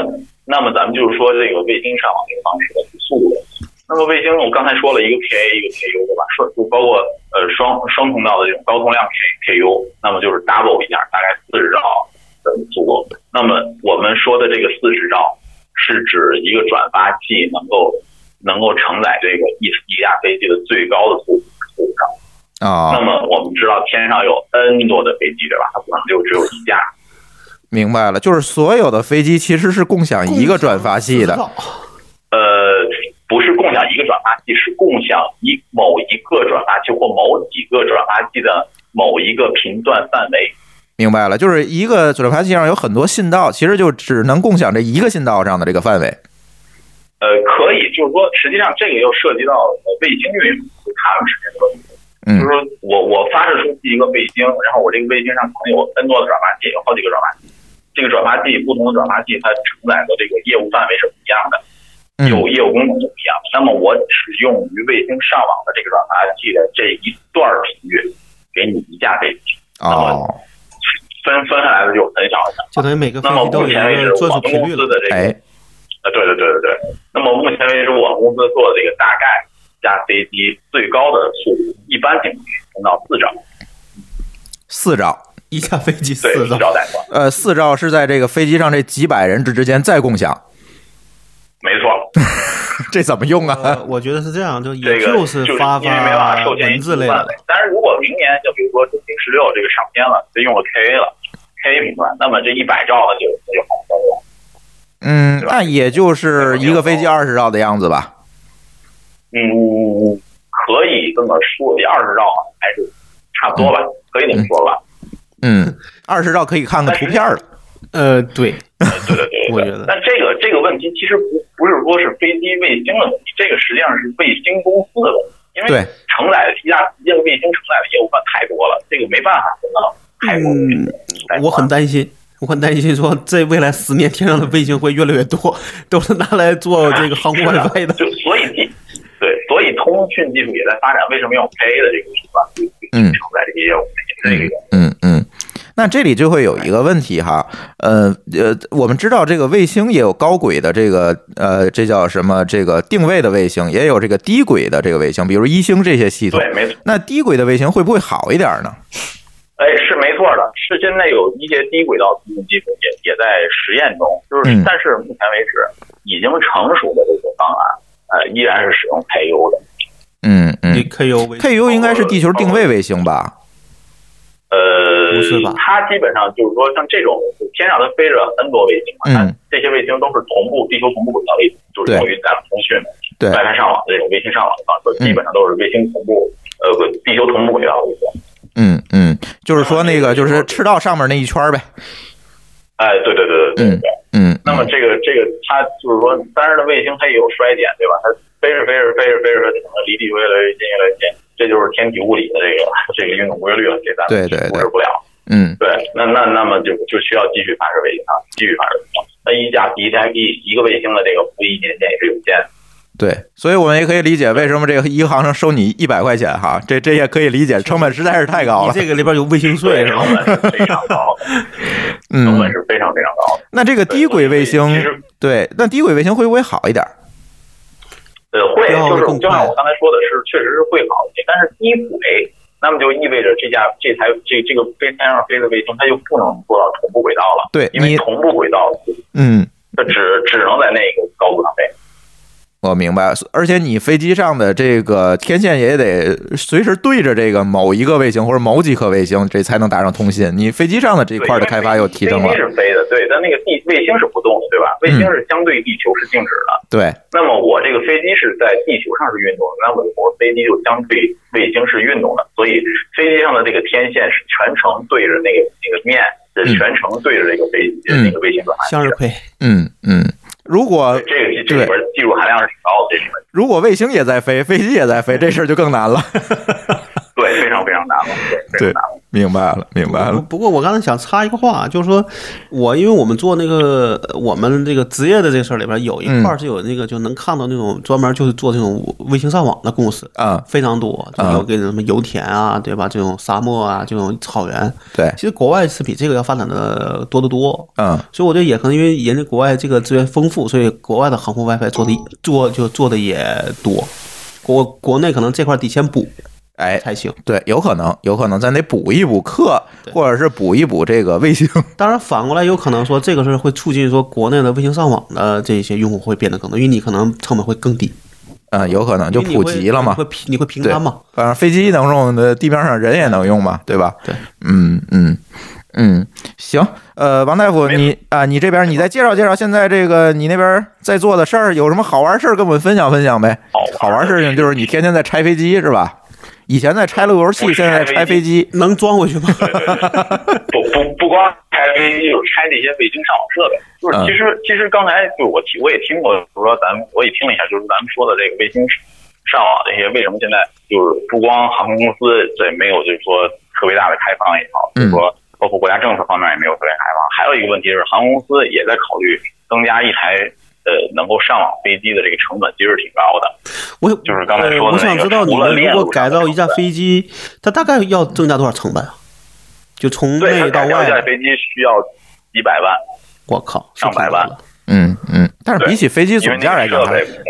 那么咱们就是说这个卫星上网这个方式的速度问题。那么卫星，我刚才说了一个 PA 一个 KU 对吧？双就包括呃双双通道的这种高通量 K KU，那么就是 double 一下，大概四十兆的速度。那么我们说的这个四十兆，是指一个转发器能够能够承载这个一一架飞机的最高的速度四十兆。啊、那么我们知道天上有 N 多的飞机对吧？它不可能就只有一架。明白了，就是所有的飞机其实是共享一个转发器的。呃，不是共享一个转发器，是共享一某一个转发器或某几个转发器的某一个频段范围。明白了，就是一个转发器上有很多信道，其实就只能共享这一个信道上的这个范围。呃，可以，就是说，实际上这个又涉及到呃卫星运营他们之间的问题。嗯就是说我我发射出去一个卫星，然后我这个卫星上可能有 N 多的转发器，有好几个转发器。这个转发器不同的转发器，它承载的这个业务范围是不一样的，嗯有业务功能是不一样的。那么我只用于卫星上网的这个转发器的这一段频率，给你一架飞机，哦，分分下来的就很小很小。就等于每个飞那么机都有目前为止，一个专我们属频率了。公司的这个，哎，呃，对对对对对。那么目前为止，我们公司做的这个大概架飞机最高的速度，一般情况下能到四兆，四兆，一架飞机，四四兆，兆带宽，呃，四兆是在这个飞机上这几百人之之间再共享，没错。这怎么用啊？呃，我觉得是这样，就也就是发发文字类的。但是如果明年就比如说中兴十六这个上天了，就用了 KA 了，KA 频段，那么这一百兆的就那就好操作。嗯，那也就是一个飞机二十兆的样子吧。嗯，可以这么说，二十兆还是差不多吧，可以这么说吧。嗯，二十兆可以看看图片了。呃，对，呃对对对对，我觉得但这个这个问题其实不不是说是飞机卫星的问题，这个实际上是卫星公司的问题，因为承载的一架一个卫星承载的业务量太多了，这个没办法分到太多的嗯带宽我很担心，我很担心说，这未来十年天上的卫星会越来越多，都是拿来做这个航空 WiFi 的。就所以技对，所以通讯技术也在发展。为什么要 KA 的这个手段嗯承载这些业务？嗯嗯，那这里就会有一个问题哈，呃呃，我们知道这个卫星也有高轨的这个呃，这叫什么？这个定位的卫星，也有这个低轨的这个卫星，比如一星这些系统。对，没错。那低轨的卫星会不会好一点呢？哎，是没错的，是现在有一些低轨道通信技术也也在实验中，就是、嗯但是目前为止已经成熟的这些方案，呃，依然是使用 KU 的。嗯嗯，KU KU 应该是地球定位卫星吧？呃，不是吧它基本上就是说，像这种天上它飞着 N 多卫星嘛，它嗯这些卫星都是同步地球同步轨道卫星，就是用于咱们通讯的、对，WiFi 上网的这种卫星上网的方式，基本上都是卫星同步，呃，不地球同步轨道卫星。嗯嗯，就是说那个就是赤道上面那一圈呗。哎，对对对对对对。嗯，那么这个这个它就是说，当然的，卫星它也有衰减，对吧？它飞着飞着飞着飞着，它可能离地球越来越近越来越近，这就是天体物理的这个这个运动规律了，这咱们对对对控制不了。嗯对，那那那么就就需要继续发射卫星啊，继续发射卫星。那一架一架一一个卫星的这个服役年限也是有限的。对，所以我们也可以理解为什么这个一个航程收你一百块钱哈，这这也可以理解，成本实在是太高了。你这个里边有卫星税，成？本是非常高的，成本嗯，是非常非常高的。那这个低轨卫星，对，那低轨卫星会不会好一点？呃，会，就是就像我刚才说的是，确实是会好一些，但是低轨，那么就意味着这架这台这这个飞天上飞的卫星，它就不能做到同步轨道了。对因为同步轨道嗯，它只只能在那个。我明白，而且你飞机上的这个天线也得随时对着这个某一个卫星或者某几颗卫星，这才能达上通信。你飞机上的这一对块的开发又提升了飞机，是飞的，对，但那个地卫星是不动的，对吧？卫星是相对地球是静止的。对，那么我这个飞机是在地球上是运动的，那么我飞机就相对卫星是运动的，所以飞机上的这个天线是全程对着那个那个面，全程对着这个飞机、嗯那个卫星转。向日葵，嗯嗯。如果这个这里边技术含量是挺高的，这里面如果卫星也在飞，飞机也在飞，这事儿就更难了。对非常非常难了，对。明白了，明白了。不不过我刚才想插一个话，就是说我因为我们做那个呃我们这个职业的这个事儿里边有一块儿是有那个就能看到那种专门就是做这种卫星上网的公司。啊，非常多，就有给什么油田啊，对吧？这种沙漠啊，这种草原，对，其实国外是比这个要发展的多得多。嗯所以我觉得也可能因为人家国外这个资源丰富，所以国外的航空 WiFi 做的做就做的也多。国国内可能这块得先补哎，才行。对，有可能，有可能咱得补一补课，或者是补一补这个卫星。当然，反过来有可能说这个是会促进说国内的卫星上网的这些用户会变得更多，因为你可能成本会更低，嗯，有可能就普及了嘛你会。平你会平摊嘛？反正飞机能用的，地面上人也能用嘛，对吧？对，嗯嗯嗯，行。呃，王大夫，你啊，你这边你再介绍介绍现在这个你那边在做的事儿，有什么好玩事儿跟我们分享分享呗？好玩事情就是你天天在拆飞机是吧？以前在拆路由器，现在在拆拆飞飞机。能装回去吗？不不不光拆飞机，就是拆那些卫星上网设备。就是嗯其实其实刚才就我听我也听过，就是说咱们我也听了一下，就是咱们说的这个卫星上网这些，为什么现在就是不光航空公司这没有就是说特别大的开放也好，就是说包括国家政策方面也没有特别开放。还有一个问题是，航空公司也在考虑增加一台呃能够上网飞机的这个成本，其实挺高的。我就是刚才说的呃我想知道你们如果改造一架飞机，它大概要增加多少成本啊？就从内到改掉一架外，飞机需要几百万，我靠，上百万。嗯嗯，但是比起飞机总价来讲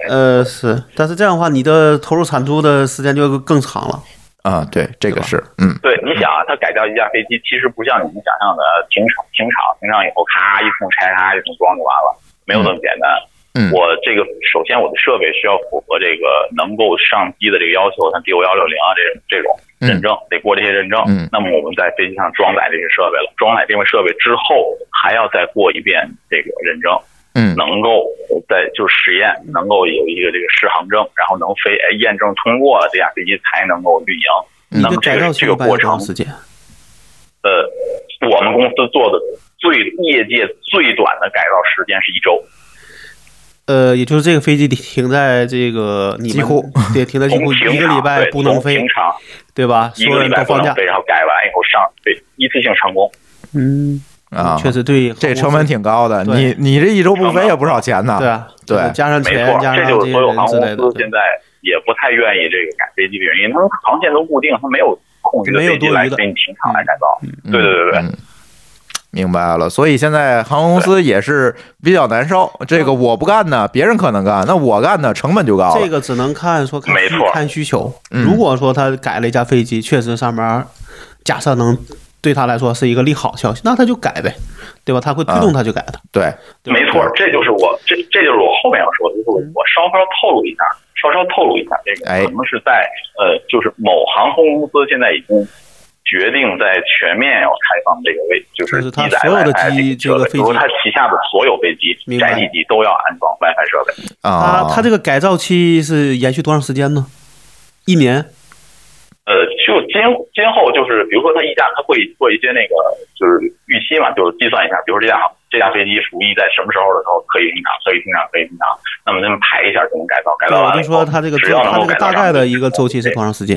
呃，是，但是这样的话，你的投入产出的时间就更长了。啊，对，这个是，嗯对，你想啊，它改造一架飞机，其实不像你们想象的停场、停场、停场以后咔一通拆，咔一通装就完了，没有那么简单。嗯我这个首先我的设备需要符合这个能够上机的这个要求，像 D O 幺六零啊这种这种认证，得过这些认证。嗯那么我们在飞机上装载这些设备了，装载定位设备之后，还要再过一遍这个认证。嗯能够在就实验能够有一个这个适航证，然后能飞，哎，验证通过了，这架飞机才能够运营。那么这个这个过程？呃，我们公司做的最业界最短的改造时间是一周，呃，也就是这个飞机停在这个你们机库得停在机库一个礼拜不能飞从平，常对吧？所有一个礼拜人都放假。不能飞，然后改完以后上对一次性成功。嗯，啊，确实对，这成本挺高的。你你这一周不飞也不少钱呢。对啊，对就是加上没钱，错，加上这些这就是所有航空人之类的公司，现在也不太愿意这个改飞机的原因，他们航线都固定，他没有空余的没有飞机多余的来给你停场来改造。嗯对对对对。嗯明白了，所以现在航空公司也是比较难受。这个我不干呢，别人可能干，那我干呢，成本就高了。这个只能看说看需没错看需求。嗯如果说他改了一架飞机，确实上面假设能对他来说是一个利好消息，那他就改呗，对吧？他会推动他就改的。对，对没错，这就是我这这就是我后面要说的，就是我我稍稍透露一下，稍稍透露一下，这个哎可能是在呃，就是某航空公司现在已经决定在全面要开放这个位，就是就是它机载所有的 WiFi 机这个飞机比如它旗下的所有飞机宅地机都要安装 WiFi 设备。啊他，他这个改造期是延续多长时间呢？一年。呃，就今今后就是，比如说它一架，它会做一些那个就是预期嘛，就是计算一下，比如说这架这架飞机服役在什么时候的时候可以停场，可以停场，可以停场，那么那么排一下怎么改造，改对，我就造完了以后说他这个只要能他这个大概的一个周期是多长时间？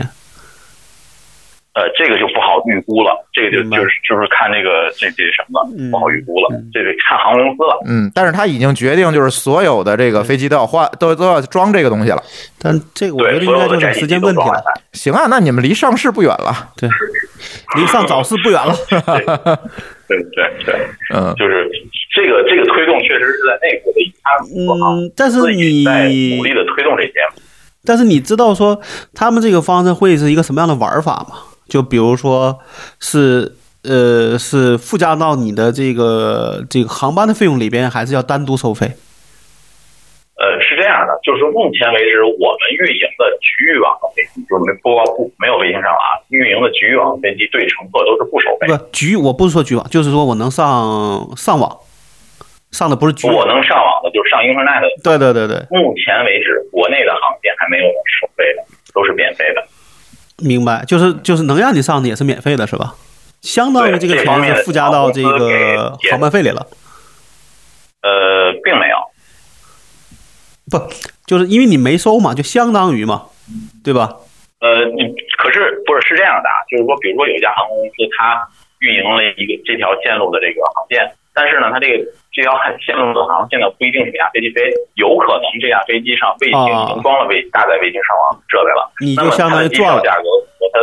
呃，这个就不好预估了，这个就就是就是看那个这这什么了嗯，不好预估了嗯，这得看航空公司了。嗯，但是他已经决定，就是所有的这个飞机都要换，都都要装这个东西了。但这个我觉，得应该就是时间问题了。行啊，那你们离上市不远了。对，离上早市不远了。对对对，嗯就是这个这个推动确实是在内部的一嗯，但是你努力的推动这些。但是你知道说他们这个方式会是一个什么样的玩法吗？就比如说是呃是附加到你的这个这个航班的费用里边，还是要单独收费？呃，是这样样的，就是目前为止我们运营的局域网的飞机，就是没不不没有卫星上网啊，运营的局域网飞机对乘客都是不收费的。不局，我不是说局网，就是说我能上上网，上的不是局网。我能上网的，就是上 Internet 的。对对对对，目前为止，国内的航线还没有收费的，都是免费的。明白，就是就是能让你上的也是免费的，是吧？相当于这个钱是附加到这个航班费里了，呃，并没有。不，就是因为你没收嘛，就相当于嘛，对吧？呃，你可是不是是这样的啊？就是说，比如说有一家航空公司，它运营了一个这条线路的这个航线，但是呢，它这个这条线路的航线呢，不一定是这架飞机飞，有可能这架飞机上卫星已经装了卫搭载卫星上网设备了，啊你就相当于赚了价格和它，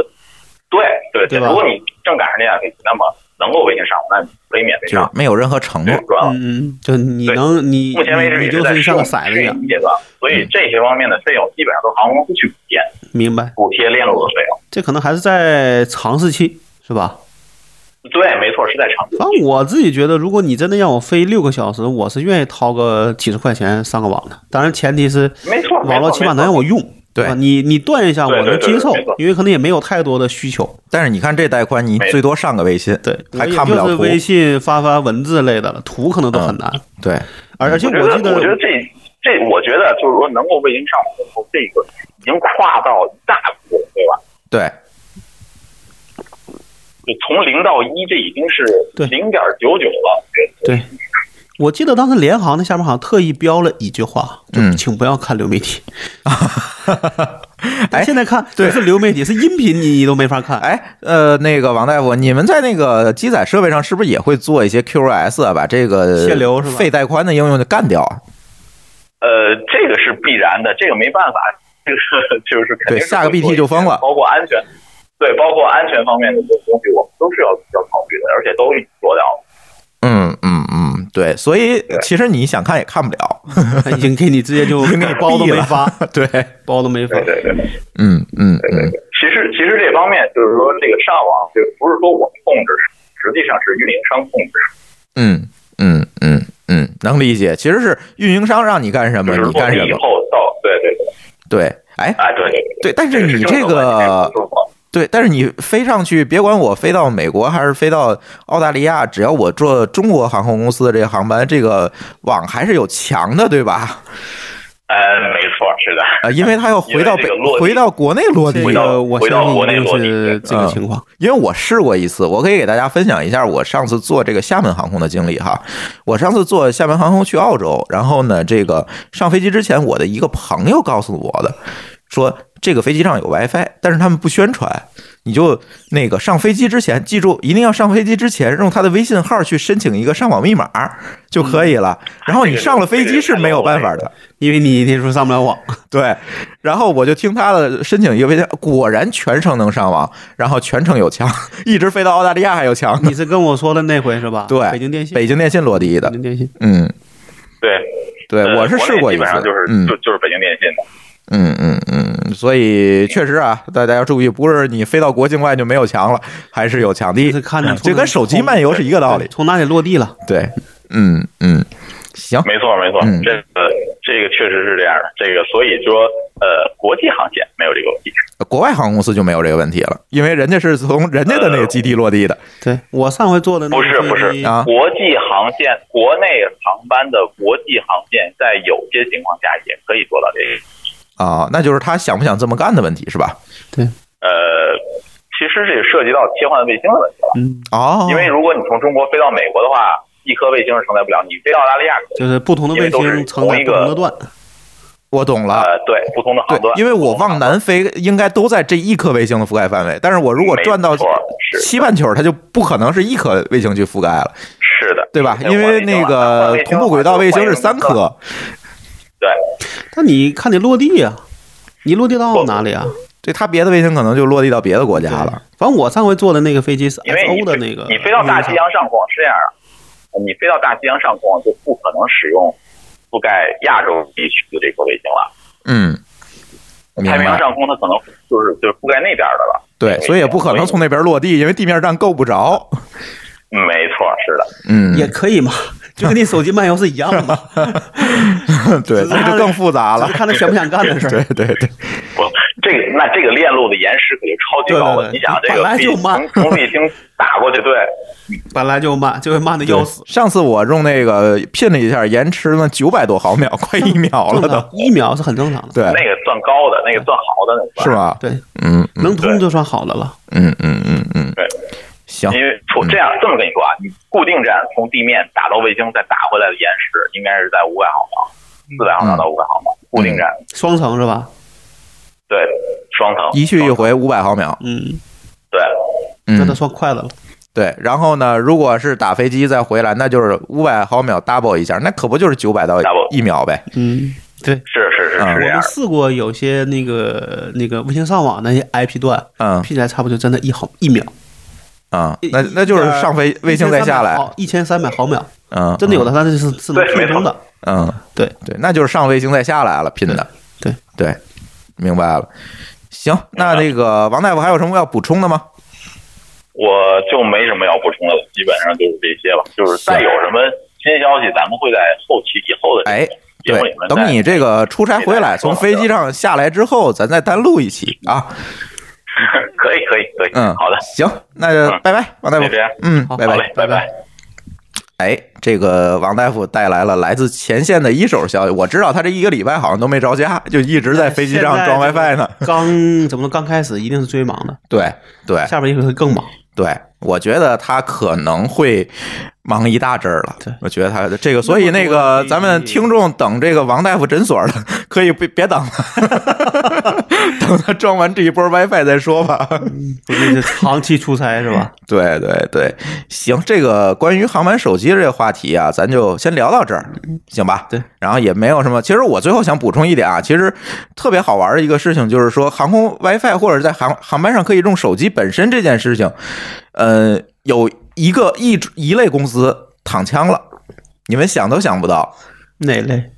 对对对吧如果你正赶上这架飞机，那么能够卫星上网，那你可以免费就是上，没有任何承诺是。赚了。嗯嗯，就你能你目前为止你也是在试用就是像个骰子一样阶段，所以这些方面的费用基本上都是航空公司去补贴明白？补贴链路的费用。这可能还是在尝试期，是吧？对，没错，是在长反正我自己觉得，如果你真的让我飞六个小时，我是愿意掏个几十块钱上个网的。当然，前提是没错，网络起码能让我用。对吧你你断一下我能接受因为可能也没有太多的需求。但是你看这带宽，你最多上个微信，对，还看不了图。微信发发文字类的了，图可能都很难。对，而而且我觉得，记得我觉得这这，我觉得就是说，能够卫星上这个已经跨到一大步了，对吧？对，就从零到一，这已经是对零点九九了。对，我记得当时联行那下面好像特意标了一句话，就嗯请不要看流媒体。哎但现在看不是流媒体，是音频，你都没法看。哎，呃，那个王大夫，你们在那个机载设备上是不是也会做一些 QoS 啊，把这个限流是吧费带宽的应用就干掉啊？呃，这个是必然的，这个没办法，这个 就是肯定是对下个 BT 就封了包括安全，对，包括安全方面的这些东西，我们都是要要考虑的，而且都已经做掉了。嗯嗯嗯，对，所以其实你想看也看不了。已经给你直接就 给你包都没发，对，包都没发对。对对。嗯嗯嗯，其实其实这方面就是说，这个上网，就不是说我们控制，实际上是运营商控制。嗯嗯嗯嗯，能理解。其实是运营商让你干什么，你干什么。以后到，对对对，对，哎，哎对对对，但是你这这个个，对，但是你飞上去，别管我飞到美国还是飞到澳大利亚，只要我坐中国航空公司的这个航班，这个网还是有墙的，对吧？呃，没错，是的。啊，因为他要回到北回到国内落地这回到我回到相信国内落地是这个情况。因为我试过一次，我可以给大家分享一下我上次坐这个厦门航空的经历哈。我上次坐厦门航空去澳洲，然后呢，这个上飞机之前，我的一个朋友告诉我的，说这个飞机上有 WiFi，但是他们不宣传。你就那个上飞机之前，记住一定要上飞机之前用他的微信号去申请一个上网密码就可以了。然后你上了飞机是没有办法的。因为你那时候上不了网，对，然后我就听他的申请一个微信，果然全程能上网，然后全程有墙，一直飞到澳大利亚还有墙。你是跟我说的那回是吧？对，北京电信，北京电信落地的北，京电信。嗯，对对，呃我是试过一次基本上就是，嗯就就是北京电信的。嗯嗯嗯，所以确实啊，大家要注意，不是你飞到国境外就没有墙了，还是有墙地，这跟手机漫游是一个道理。从哪里落地了？对，嗯嗯，行，没错，没错，嗯这个这个确实是这样的。这个所以说，呃，国际航线没有这个问题。国外航空公司就没有这个问题了，因为人家是从人家的那个基地落地的。对我上回坐的那不是不是啊国际航线，国内航班的国际航线，在有些情况下也可以做到这个。啊，那就是他想不想这么干的问题是吧？对呃，其实这也涉及到切换卫星的问题了。嗯，哦，因为如果你从中国飞到美国的话，一颗卫星是承载不了，你飞到澳大利亚可以。就是不同的卫星承载不同的段。我懂了。呃，对，不同的航段。对，因为我往南飞，应该都在这一颗卫星的覆盖范围。但是我如果转到西半球，它就不可能是一颗卫星去覆盖了，是的，对吧？因为那个同步轨道卫星是三颗。对，那你看你落地呀、你落地到哪里啊？对，他别的卫星可能就落地到别的国家了。反正我上回坐的那个飞机是因为你 XO 的那个，你飞到大西洋上空是这样的，你飞到大西洋上空就不可能使用覆盖亚洲地区的这个卫星了。嗯，太平洋。上空它可能就是就是覆盖那边的了。对，所以也不可能从那边落地，因为地面站够不着。嗯没错，是的，嗯，也可以嘛，就跟你手机漫游是一样的嘛，对，那就更复杂了。看他想不想干的事儿。对对对，不，这个那这个链路的延时可就超级高了。对对对你想这本个本来就慢从从卫星打过去，对，本来就慢，就会慢的要死。上次我用那个拼了一下，延迟呢九百多毫秒，快一秒了都。一秒是很正常的，对，那个算高的，那个算好的，那是？吧？对，嗯嗯能通就算好的了。嗯嗯嗯嗯，对，行，因为出这样这么跟你说啊，你固定站从地面打到卫星再打回来的延时应该是在五百毫秒，四百毫秒到五百毫秒，固定站双层是吧？对双层一去一回五百毫秒。嗯，对。嗯那都，算快的了。对。然后呢，如果是打飞机再回来，那就是五百毫秒 double 一下，那可不就是九百到 Double 一秒呗？嗯，对。是是是嗯我们是这样的，试过有些那个那个卫星上网那些 IP 段，嗯拼起来差不多真的一毫一秒，啊，那那就是上飞卫星再下来，一千三百毫秒，嗯，真的有的它这是是能拼通的。嗯，对对，那就是上卫星再下来了，拼的。对对，明白了。行，那那个王大夫还有什么要补充的吗？我就没什么要补充的了，基本上就是这些了。就是再有什么新消息，咱们会在后期以后的哎对等你这个出差回来，从飞机上下来之后，咱再单录一期啊。可以可以可以，嗯，好的，行，那就嗯拜拜，王大夫。嗯，拜拜。拜拜。哎，这个王大夫带来了来自前线的一手消息。我知道他这一个礼拜好像都没着家，就一直在飞机上装 WiFi 呢。刚怎么说？刚开始一定是最忙的，对对下边一会会更忙。对，我觉得他可能会忙一大阵儿了对。我觉得他这个，所以那个咱们听众等这个王大夫诊所的，可以别 别等了，等他装完这一波 WiFi 再说吧。不是是长期出差是吧？对对对，行，这个关于航班手机这个话题啊，咱就先聊到这儿，行吧？对，然后也没有什么。其实我最后想补充一点啊，其实特别好玩的一个事情就是说，航空 WiFi 或者在航航班上可以用手机本身这件事情，呃，有一个一一类公司躺枪了，你们想都想不到。哪类？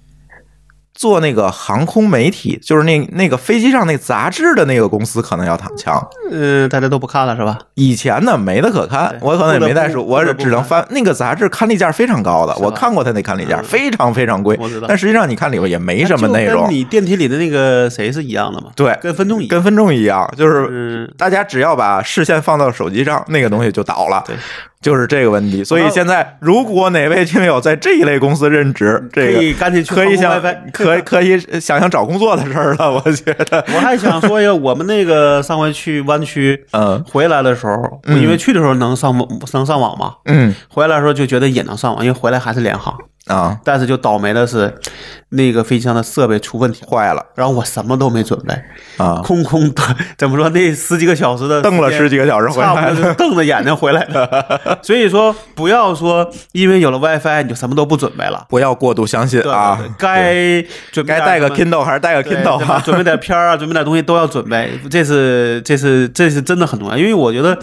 做那个航空媒体，就是那那个飞机上那杂志的那个公司，可能要躺枪。嗯，大家都不看了是吧？以前呢没得可看，我可能也没带书，我只能翻那个杂志，刊例价非常高的，我看过他那刊例价嗯非常非常贵但实际上你看里边也没什么内容跟，你电梯里的那个谁是一样的吗？对跟分众一样。跟分众一样，就是嗯，大家只要把视线放到手机上，那个东西就倒了对，就是这个问题。所以现在如果哪位听友在这一类公司任职，这个可以赶紧去可以想可可以想想找工作的事儿了，我觉得，我还想说一个，我们那个上回去湾区，嗯。回来的时候，因为去的时候能上网能上网嘛，嗯。回来的时候就觉得也能上网，因为回来还是联航，啊，但是就倒霉的是，那个飞机上的设备出问题，坏了然后我什么都没准备，啊，空空的，怎么说那十几个小时的瞪了十几个小时回来了，瞪着眼睛回来的。所以说，不要说因为有了 WiFi 你就什么都不准备了。不要过度相信啊，该准备该带个 Kindle 还是带个 Kindle 啊？准备点片儿啊，准备点东西都要准备，这是这是这是真的很重要。因为我觉得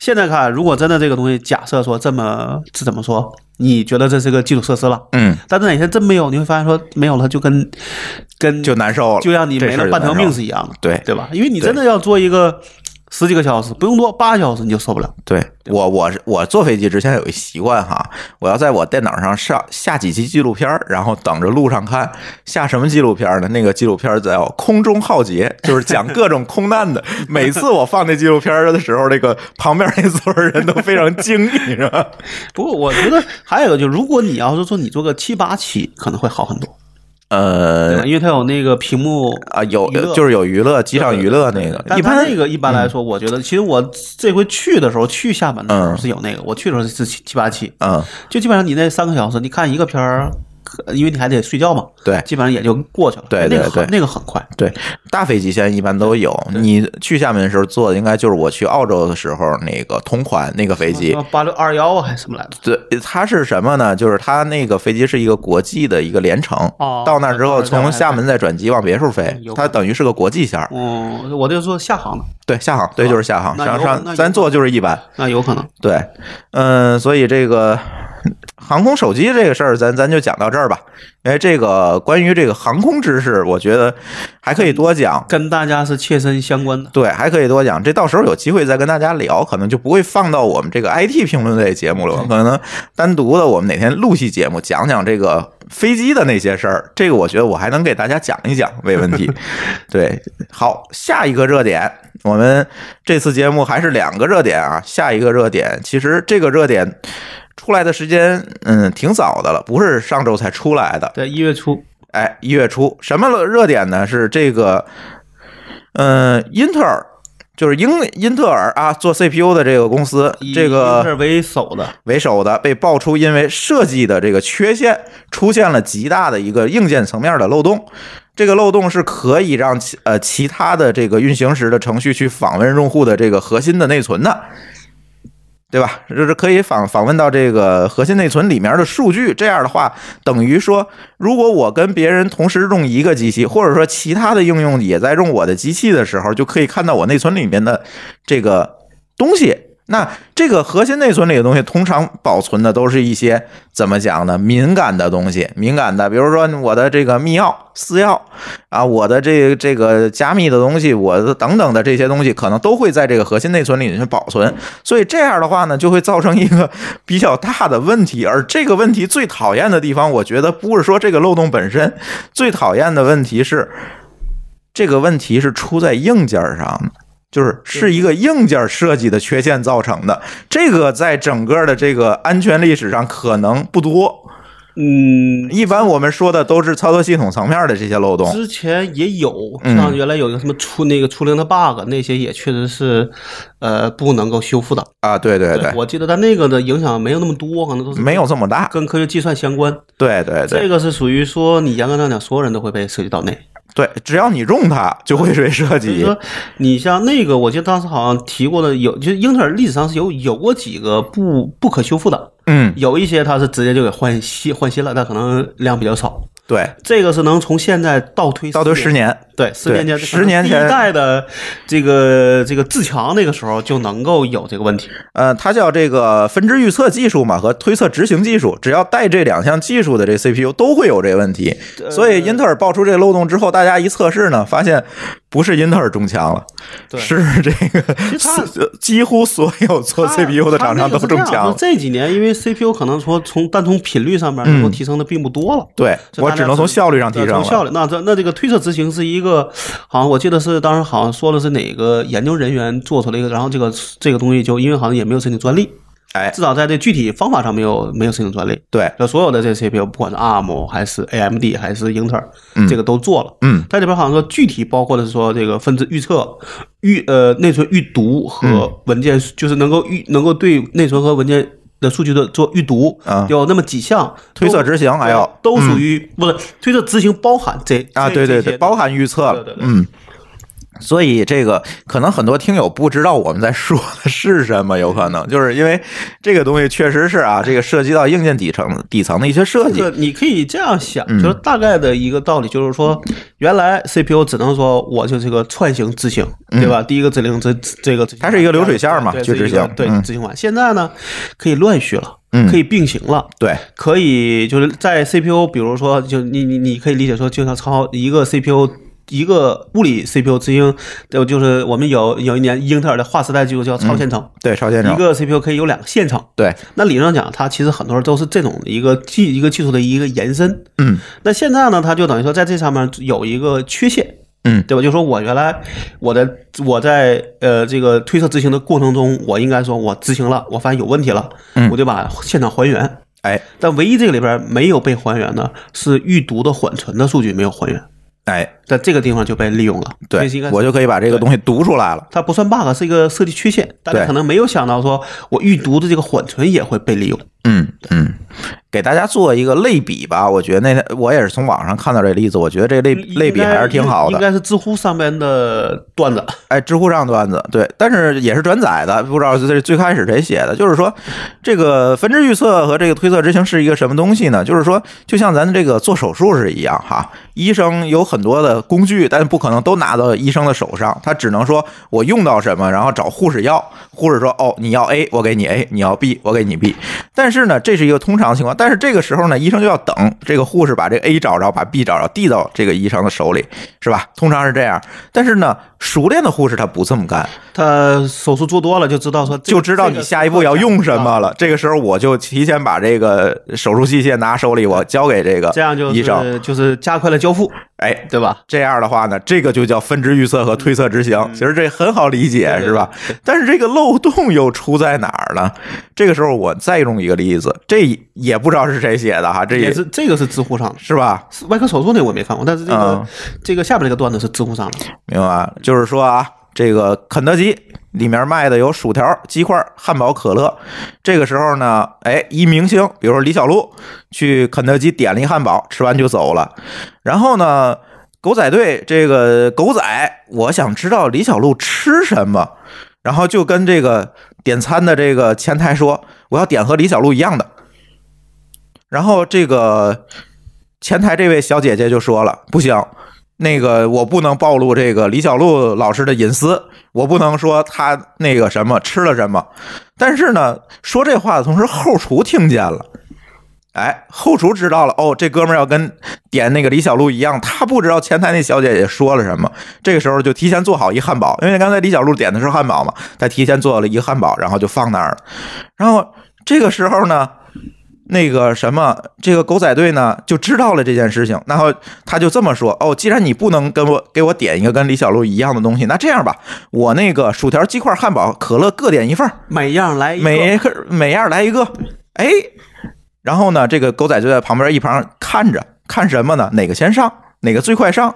现在看，如果真的这个东西，假设说这么这怎么说，你觉得这是个基础设施了，嗯，但是哪天真没有，你会发现说没有了，就跟跟就难受了，就像你没了半条命是一样的，对。对吧？因为你真的要做一个十几个小时，不用多八个小时你就受不了。对我，我是我坐飞机之前有一习惯哈，我要在我电脑上上下几期纪录片，然后等着路上看。下什么纪录片呢？那个纪录片儿叫《空中浩劫》，就是讲各种空难的。每次我放那纪录片的时候，那个旁边那所有人都非常惊，你知道吗？不过我觉得还有一个，就如果你要是说你坐个七八期，可能会好很多？呃因为它有那个屏幕啊，有就是有娱乐机场娱乐那个，但一般它那个一般来说，我觉得其实我这回去的时候，去厦门的时候嗯是有那个，我去的时候是七七八七，嗯，就基本上你那三个小时，你看一个片儿，可因为你还得睡觉嘛，对基本上也就过去了。对对对那个很快。对，大飞机现在一般都有。你去厦门的时候坐的应该就是我去澳洲的时候那个同款那个飞机，八六二幺啊，还是什么来着？对，它是什么呢？就是它那个飞机是一个国际的一个联程，哦到那之后从厦门再转机往别处飞它等于是个国际线儿。嗯，我就坐下航的，对，下航，对，就是下航，上上咱坐就是一班。那有可能。对，嗯，所以这个 航空手机这个事儿，咱咱就讲到这儿吧。因为这个关于这个航空知识，我觉得还可以多讲。跟大家是切身相关的。对，还可以多讲。这到时候有机会再跟大家聊，可能就不会放到我们这个 IT 评论类节目了，可能单独的我们哪天录期节目讲讲这个飞机的那些事儿。这个我觉得我还能给大家讲一讲，没问题。对，好，下一个热点，我们这次节目还是两个热点啊。下一个热点，其实这个热点出来的时间，嗯，挺早的了，不是上周才出来的。在一月初，哎，一月初，什么热点呢？是这个，嗯、英特尔，就是英英特尔啊，做 CPU 的这个公司，以这个尔为首的，为首的被爆出因为设计的这个缺陷，出现了极大的一个硬件层面的漏洞。这个漏洞是可以让其呃其他的这个运行时的程序去访问用户的这个核心的内存的，对吧？就是可以访访问到这个核心内存里面的数据。这样的话，等于说，如果我跟别人同时用一个机器，或者说其他的应用也在用我的机器的时候，就可以看到我内存里面的这个东西。那这个核心内存里的东西，通常保存的都是一些怎么讲呢？敏感的东西，敏感的，比如说我的这个密钥、私钥啊，我的这这个加密的东西，我的等等的这些东西，可能都会在这个核心内存里去保存。所以这样的话呢，就会造成一个比较大的问题。而这个问题最讨厌的地方，我觉得不是说这个漏洞本身，最讨厌的问题是这个问题是出在硬件上的。就是是一个硬件设计的缺陷造成的，这个在整个的这个安全历史上可能不多。嗯，一般我们说的都是操作系统层面的这些漏洞。之前也有，嗯像原来有一个什么出那个出零的 bug，那些也确实是，呃，不能够修复的。啊，对对对，我记得但那个的影响没有那么多，可能都是没有这么大。跟科学计算相关。对对对这个是属于说，你严格上讲，所有人都会被涉及到内。对，只要你用它，就会被设计。说，你像那个，我记得当时好像提过的，有就是英特尔历史上是有有过几个不不可修复的，嗯，有一些它是直接就给换新换新了，但可能量比较少。对，这个是能从现在倒推倒推十年，对，十年前，十年前一代的这个这个自强那个时候就能够有这个问题。呃，它叫这个分支预测技术嘛，和推测执行技术，只要带这两项技术的这 CPU 都会有这个问题。所以英特尔爆出这个漏洞之后，大家一测试呢，发现不是英特尔中枪了，是这个几乎所有做 CPU 的厂商都中枪了。这几年因为 CPU 可能说从单从频率上面能够提升的并不多了。对我只能从效率上提升从效率，那这那这个推测执行是一个，好像我记得是当时好像说的是哪个研究人员做出来一个，然后这个这个东西就因为好像也没有申请专利，哎，至少在这具体方法上没有没有申请专利。对，就所有的这个 CPU，不管是 ARM 还是 AMD 还是英特尔，这个都做了。嗯，它里边好像说具体包括的是说这个分支预测、预呃内存预读和嗯文件，就是能够预能够对内存和文件的数据的做预读，啊有那么几项推测执行还有都属于不是推测执行包含这啊，对对对，包含预测了对对，对嗯。所以这个可能很多听友不知道我们在说的是什么，有可能就是因为这个东西确实是啊，这个涉及到硬件底层底层的一些设计这个，你可以这样想，嗯就是大概的一个道理，就是说，原来 CPU 只能说我就这个串行执行，对吧？第一个指令这这个它是一个流水线嘛对去执行对嗯执行完。现在呢，可以乱序了，嗯可以并行了。对，可以就是在 CPU，比如说，就你你你可以理解说，就像超一个 CPU。一个物理 CPU 执行，就就是我们有有一年英特尔的划时代技术叫超线程，对，超线程，一个 CPU 可以有两个线程，对，那理论上讲，它其实很多人都是这种一个技一个技术的一个延伸。嗯。那现在呢，它就等于说在这上面有一个缺陷，嗯。对吧？就说我原来我的我在呃这个推测执行的过程中，我应该说我执行了，我发现有问题了，嗯。我就把现场还原。哎。但唯一这个里边没有被还原的是预读的缓存的数据没有还原，哎，在这个地方就被利用了。对我就可以把这个东西读出来了。它不算 bug，是一个设计缺陷。大家可能没有想到，说我预读的这个缓存也会被利用。嗯嗯，给大家做一个类比吧。我觉得那天我也是从网上看到这例子，我觉得这类类比还是挺好的。应该是知乎上面的段子。哎，知乎上段子对，但是也是转载的，不知道是最开始谁写的。就是说，这个分支预测和这个推测执行是一个什么东西呢？就是说，就像咱这个做手术是一样哈，医生有很多的工具，但不可能都拿到医生的手上，他只能说我用到什么，然后找护士要，护士说哦，你要 A，我给你 A；你要 B，我给你 B。但是呢，这是一个通常情况。但是这个时候呢，医生就要等这个护士把这个 A 找着，把 B 找着，递到这个医生的手里，是吧？通常是这样。但是呢，熟练的护士他不这么干，他手术做多了就知道说这个，就知道你下一步要用什么了。这个时候我就提前把这个手术器械拿手里，我交给这个这样就医生。是就是加快了交付，哎，对吧？这样的话呢，这个就叫分支预测和推测执行。其实这很好理解，是吧？但是这个漏洞又出在哪儿呢？这个时候我再用一个例子，这也不知道是谁写的哈，这也是这个是知乎上的，是吧？外科手术那我没看过，但是这个、嗯这个下边这个段子是知乎上的。明白？就是说啊，这个肯德基里面卖的有薯条、鸡块、汉堡、可乐。这个时候呢，哎，一明星，比如说李小璐，去肯德基点了一汉堡，吃完就走了。然后呢，狗仔队这个狗仔，我想知道李小璐吃什么，然后就跟这个点餐的这个前台说，我要点和李小璐一样的。然后这个前台这位小姐姐就说了，不行，那个我不能暴露这个李小璐老师的隐私，我不能说他那个什么吃了什么。但是呢，说这话的同时，后厨听见了。哎，后厨知道了哦，这哥们儿要跟点那个李小璐一样，他不知道前台那小姐姐说了什么。这个时候就提前做好一汉堡，因为刚才李小璐点的是汉堡嘛，他提前做了一个汉堡，然后就放那儿了。然后这个时候呢，那个什么，这个狗仔队呢就知道了这件事情，然后他就这么说：“哦，既然你不能跟我给我点一个跟李小璐一样的东西，那这样吧，我那个薯条、鸡块、汉堡、可乐各点一份儿，每样来一个每个每样来一个。”哎，然后呢，这个狗仔就在旁边一旁看着，看什么呢？哪个先上，哪个最快上，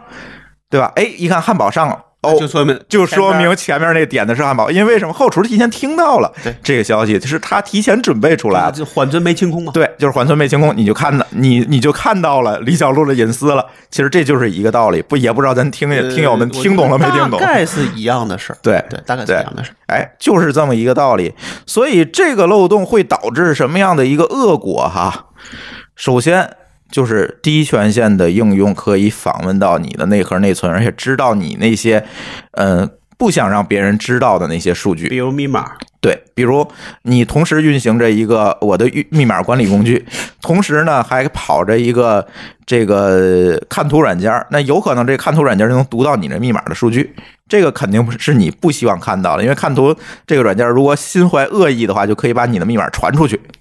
对吧？哎，一看汉堡上了。哦，就说明就说明前面那点的是汉堡，因为为什么后厨提前听到了对这个消息，就是他提前准备出来了。就缓存没清空嘛？对，就是缓存没清空，你就看到你你就看到了李小璐的隐私了。其实这就是一个道理，不也不知道咱听呃听友们听懂了没听懂？大概是一样的事儿。对对，大概是一样的事儿。哎，就是这么一个道理。所以这个漏洞会导致什么样的一个恶果哈？首先就是低权限的应用可以访问到你的内核内存，而且知道你那些嗯、呃不想让别人知道的那些数据比。如密码，对，比如你同时运行着一个我的密密码管理工具，同时呢还跑着一个这个看图软件儿，那有可能这看图软件儿就能读到你的密码的数据，这个肯定不是你不希望看到的，因为看图这个软件儿如果心怀恶意的话，就可以把你的密码传出去，对。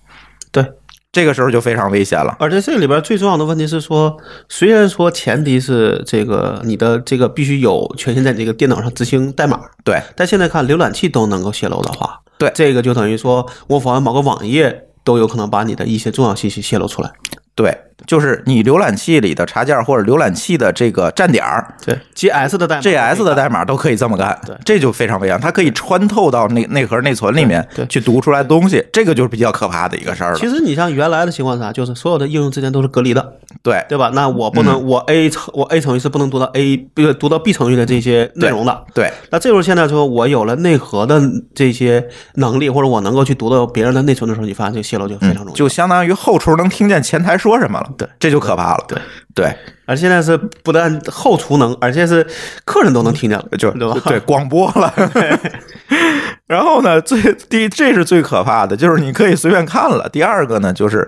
这个时候就非常危险了。而且这里边最重要的问题是说，虽然说前提是这个你的这个必须有权限在这个电脑上执行代码，对但现在看浏览器都能够泄露的话，对这个就等于说我访问某个网页都有可能把你的一些重要信息泄露出来。对，就是你浏览器里的插件或者浏览器的这个站点儿，对，GS 的代码，G S 的代码都可以这么干，对。这就非常危险，它可以穿透到内内核内存里面对。对。去读出来东西，这个就是比较可怕的一个事儿了。其实你像原来的情况下，就是所有的应用之间都是隔离的，对。对吧？那我不能，我 A 程我 A 程序是不能读到 A 读到 B 程序的这些内容的。对。那这时候现在说我有了内核的这些能力，或者我能够去读到别人的内存的时候，你发现这个泄露就非常容易。就相当于后厨能听见前台说什么了，对，这就可怕了。对对，而现在是不但后厨能，而且是客人都能听见了，就？对广播了。然后呢，最第这是最可怕的，就是你可以随便看了。第二个呢，就是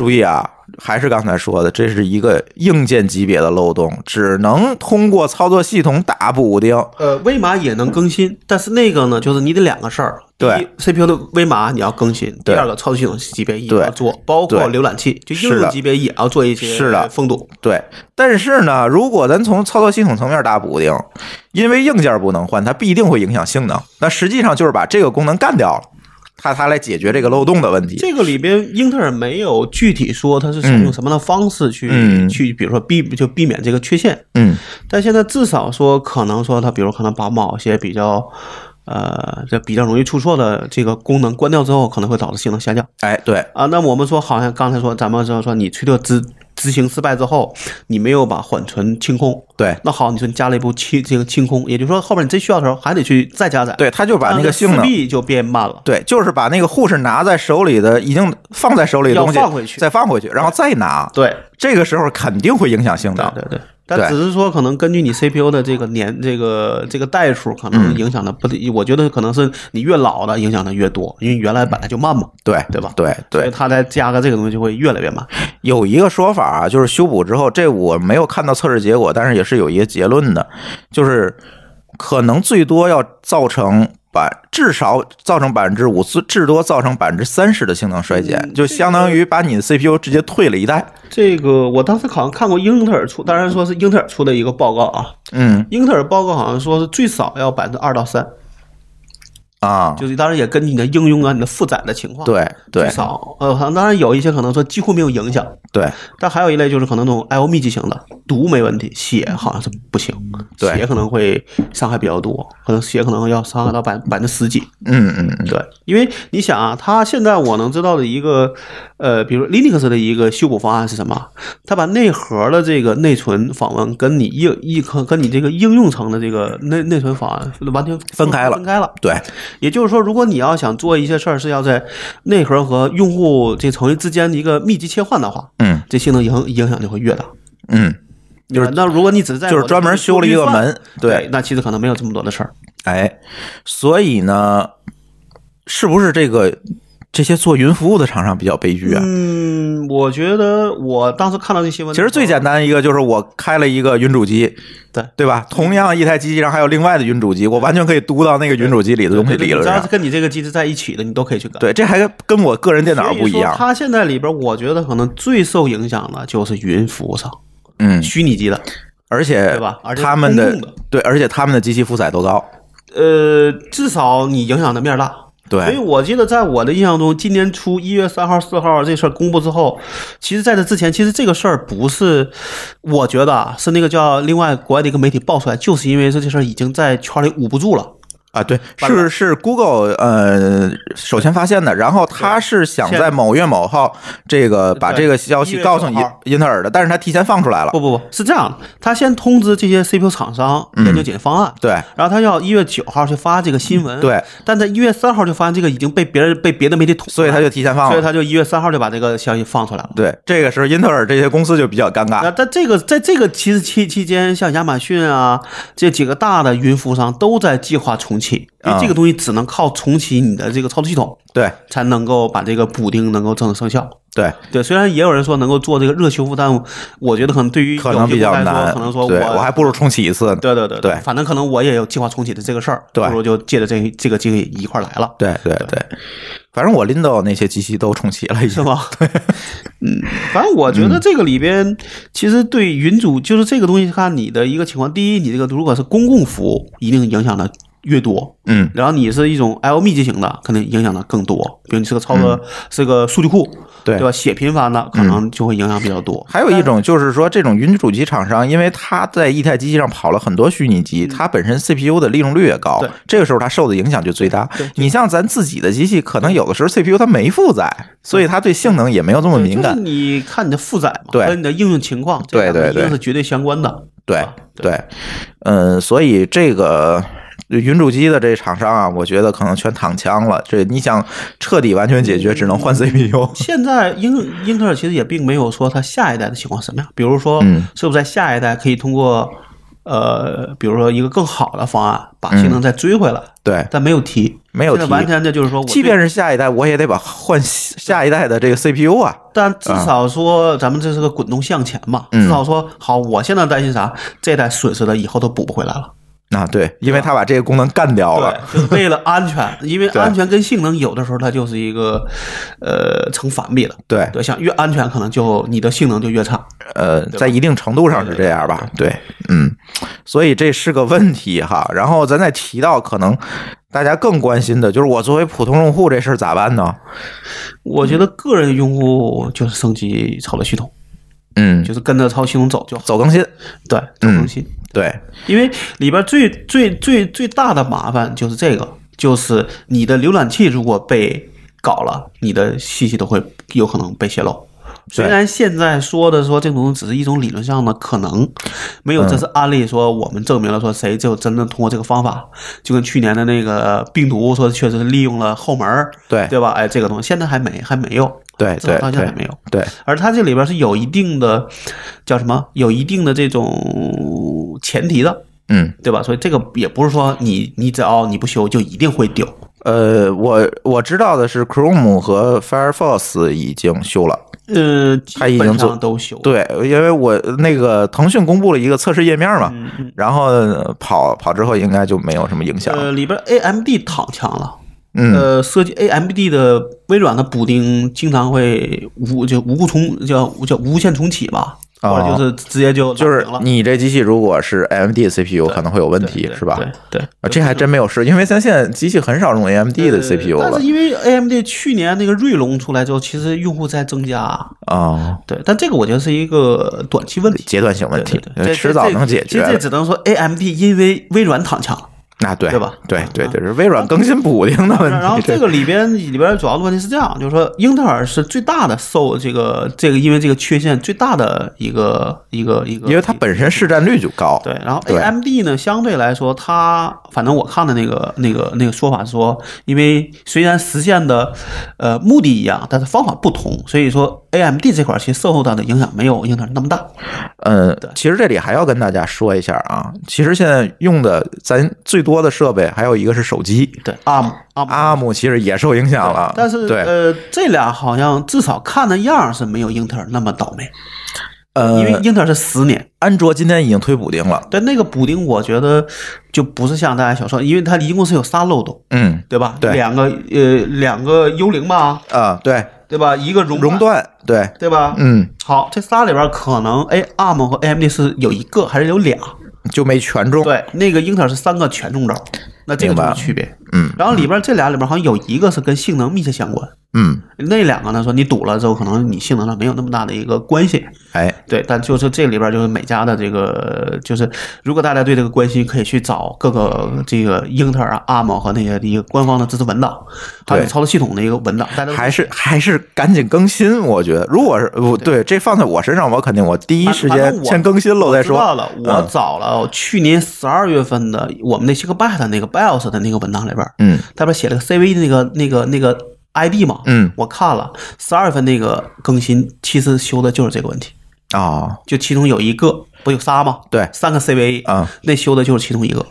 注意啊，还是刚才说的，这是一个硬件级别的漏洞，只能通过操作系统打补丁。呃，微码也能更新，但是那个呢，就是你得两个事儿。对，CPU 的微码你要更新；第二个，操作系统级别也对要做，包括浏览器，就应用级别也要做一些是的封堵。对，但是呢，如果咱从操作系统层面打补丁，因为硬件不能换，它必定会影响性能。那实际上就是把这个功能干掉了，它它来解决这个漏洞的问题。这个里边，英特尔没有具体说它是采用什么样的方式去、嗯去，比如说避就避免这个缺陷。嗯，但现在至少说，可能说它，比如可能把某些比较呃这比较容易出错的这个功能关掉之后，可能会导致性能下降哎，对，啊。那我们说，好像刚才说，咱们说说你推特执执行失败之后，你没有把缓存清空，对那好，你说你加了一步清这个清空，也就是说后面你真需要的时候还得去再加载，对，他就把那个性能。币就变慢了。对，就是把那个护士拿在手里的，已经放在手里的东西要放回去再放回去，然后再拿。对这个时候肯定会影响性能。对对对但只是说可能根据你 CPU 的这个年这个这个代数，可能影响的不得，我觉得可能是你越老的影响的越多，因为原来本来就慢嘛，对对吧？对所以对，它再加个这个东西就会越来越慢。有一个说法啊，就是修补之后，这我没有看到测试结果，但是也是有一个结论的，就是可能最多要造成百至少造成百分之五，至至多造成百分之三十的性能衰减，就相当于把你的 CPU 直接退了一代。这个我当时好像看过英特尔出，当然说是英特尔出的一个报告啊，嗯。英特尔报告好像说是最少要百分之二到三，啊，就是当然也根据你的应用啊、你的负载的情况，，对对。最少呃，好像当然有一些可能说几乎没有影响，对。但还有一类就是可能那种 L 密集型的，毒没问题，血好像是不行，对。血可能会伤害比较多，可能血可能要伤害到百百分之十几。嗯嗯嗯，对，因为你想啊，它现在我能知道的一个，呃，比如 Linux 的一个修补方案是什么？它把内核的这个内存访问跟你应应和跟你这个应用层的这个内内存访问完全分开了。分开了。对也就是说，如果你要想做一些事儿是要在内核和用户这层之间的一个密集切换的话，嗯这性能影影响就会越大。嗯，就是那如果你只是在就是专门修了一个门，对对，，那其实可能没有这么多的事儿。哎，所以呢，是不是这个这些做云服务的厂商比较悲剧啊？嗯，我觉得我当时看到这新闻其实最简单一个就是我开了一个云主机，对对吧？同样一台机器上还有另外的云主机，我完全可以读到那个云主机里的东西，理论上只要是，跟你这个机制在一起的，你都可以去改。对，这还跟我个人电脑不一样。它现在里边，我觉得可能最受影响的就是云服务商，嗯，虚拟机的，而且对吧而且他们的对，而且他们的机器负载都高，呃，至少你影响的面大。对所以，我记得在我的印象中，今年初一月三号、四号这事儿公布之后，其实在这之前，其实这个事儿不是，我觉得啊，是那个叫另外国外的一个媒体爆出来，就是因为这这事儿已经在圈里捂不住了。啊，对，是是 Google 呃首先发现的，然后他是想在某月某号这个把这个消息告诉9号英英特尔的，但是他提前放出来了不，不不是这样的，他先通知这些 CPU 厂商嗯研究解决方案，对然后他要一月九号去发这个新闻，对，但在一月三号就发现这个已经被别人被别的媒体捅，所以他就提前放了。所以他就一月三号就把这个消息放出来了。对，这个时候英特尔这些公司就比较尴尬那尬。在这个在这个其实期期间，像亚马逊啊这几个大的云服务商都在计划重启，因为这个东西只能靠重启你的这个操作系统，对才能够把这个补丁能够正式生效。对，对，虽然也有人说能够做这个热修复，但我觉得可能对于可能比较难。可能说我我还不如重启一次呢。对对对对反正可能我也有计划重启的这个事儿，对不如就借着这这个机会一块儿来了，对对对，反正我 Lindo 那些机器都重启了。是吗？对，嗯，反正我觉得这个里边其实对云主就是这个东西，看你的一个情况。第一，你这个如果是公共服务，一定影响的越多。嗯，然后你是一种 L 密集型的，可能影响的更多。比如你是个操作、是个数据库，嗯对对吧？写频繁的，可能就会影响比较多。还有一种就是说，这种云主机厂商，因为它在一台机器上跑了很多虚拟机，它本身 CPU 的利用率也高对，这个时候它受的影响就最大。你像咱自己的机器，可能有的时候 CPU 它没负载，所以它对性能也没有这么敏感。你看你的负载嘛，对和你的应用情况，对对对一定是绝对相关的。对啊对，嗯，所以这个。云主机的这厂商啊，我觉得可能全躺枪了。这你想彻底完全解决，只能换 CPU。现在英英特尔其实也并没有说它下一代的情况什么样，比如说，嗯是不是在下一代可以通过呃，比如说一个更好的方案把性能再追回来，对，但没有提，嗯没有提完全的就是说，即便是下一代，我也得把换下一代的这个 CPU 啊。但至少说咱们这是个滚动向前嘛，嗯至少说好，我现在担心啥，这代损失的以后都补不回来了。啊，对，因为他把这个功能干掉了。就是为了安全，因为安全跟性能有的时候它就是一个呃成反比的。对，对，像越安全，可能就你的性能就越差。呃，在一定程度上是这样吧，对，嗯，所以这是个问题哈。然后咱再提到，可能大家更关心的就是我作为普通用户这事儿咋办呢？我觉得个人用户就是升级操作系统，嗯，就是跟着操作系统走就好。走更新，对，走更新。对，因为里边最最最最大的麻烦就是这个，就是你的浏览器如果被搞了，你的信息都会有可能被泄露。虽然现在说的说这种只是一种理论上的可能，没有这是案例说我们证明了说谁就真的通过这个方法，就跟去年的那个病毒说确实是利用了后门儿，对。对吧？哎，这个东西现在还没还没有，对对对到现在还没有。对，而它这里边是有一定的叫什么？有一定的这种前提的，嗯，对吧？所以这个也不是说你你只要你不修就一定会丢。呃，我我知道的是，Chrome 和 Firefox 已经修了。呃，基本它已经做都修了。对，因为我那个腾讯公布了一个测试页面嘛，然后呃跑跑之后应该就没有什么影响。呃，里边 AMD 躺枪了。嗯，呃，设计 AMD 的微软的补丁经常会无就无故重叫叫无限重启吧，哦或者就是直接就就是你这机器如果是 AMD 的 CPU 可能会有问题，是吧？对对，啊，这还真没有试，因为咱现在机器很少用 AMD 的呃 CPU 了但是因为 AMD 去年那个锐龙出来之后，其实用户在增加。啊，对，但这个我觉得是一个短期问题，阶段性问题对对，对这迟早能解其实这。只能说 AMD 因为微软躺枪了。那对对吧对对对，是微软更新补丁的问题。然后这个里边里边主要的问题是这样，就是说英特尔是最大的受这个这个因为这个缺陷最大的一个一个一个，因为它本身市占率就高。对，然后 AMD 呢，相对来说，它反正我看的那个那个那个说法是说，因为虽然实现的呃目的一样，但是方法不同，所以说 AMD 这块其实受到的影响没有英特尔那么大。嗯，其实这里还要跟大家说一下啊，其实现在用的咱最多的设备还有一个是手机对，ARM ARM，ARM 其实也受影响了。但是对，呃，这俩好像至少看的样儿是没有英特尔那么倒霉，呃，因为英特尔是十年。安卓今天已经推补丁了。但那个补丁，我觉得就不是像大家想说，因为它一共是有仨漏洞，嗯对吧？对两个呃，两个幽灵吧，啊，对，对吧？一个熔熔，断，对，对吧？嗯，好，这仨里边可能哎，ARM 和 AMD 是有一个还是有俩？就没全中。对，那个英特尔是三个全中招，那这个就是区别。嗯然后里边这俩里边好像有一个是跟性能密切相关，嗯，那两个呢说你堵了之后，可能你性能上没有那么大的一个关系。哎，对，但就是这里边就是每家的这个，就是如果大家对这个关心，可以去找各个这个英特尔啊、ARM 和那些一个官方的支持文档，还有对操作系统的一个文档，大家还是还是赶紧更新。我觉得，如果是不对这放在我身上，我肯定我第一时间先更新了再说。我知道了，我嗯找了去年十二月份的我们那些个 beta 那个 BIOS 的那个文档里边，嗯他不是写了个 CV 的那个那个那个 ID 嘛？嗯我看了十二月份那个更新，其实修的就是这个问题，啊，就其中有一个不有仨吗？对三个 CV 啊，那修的就是其中一个。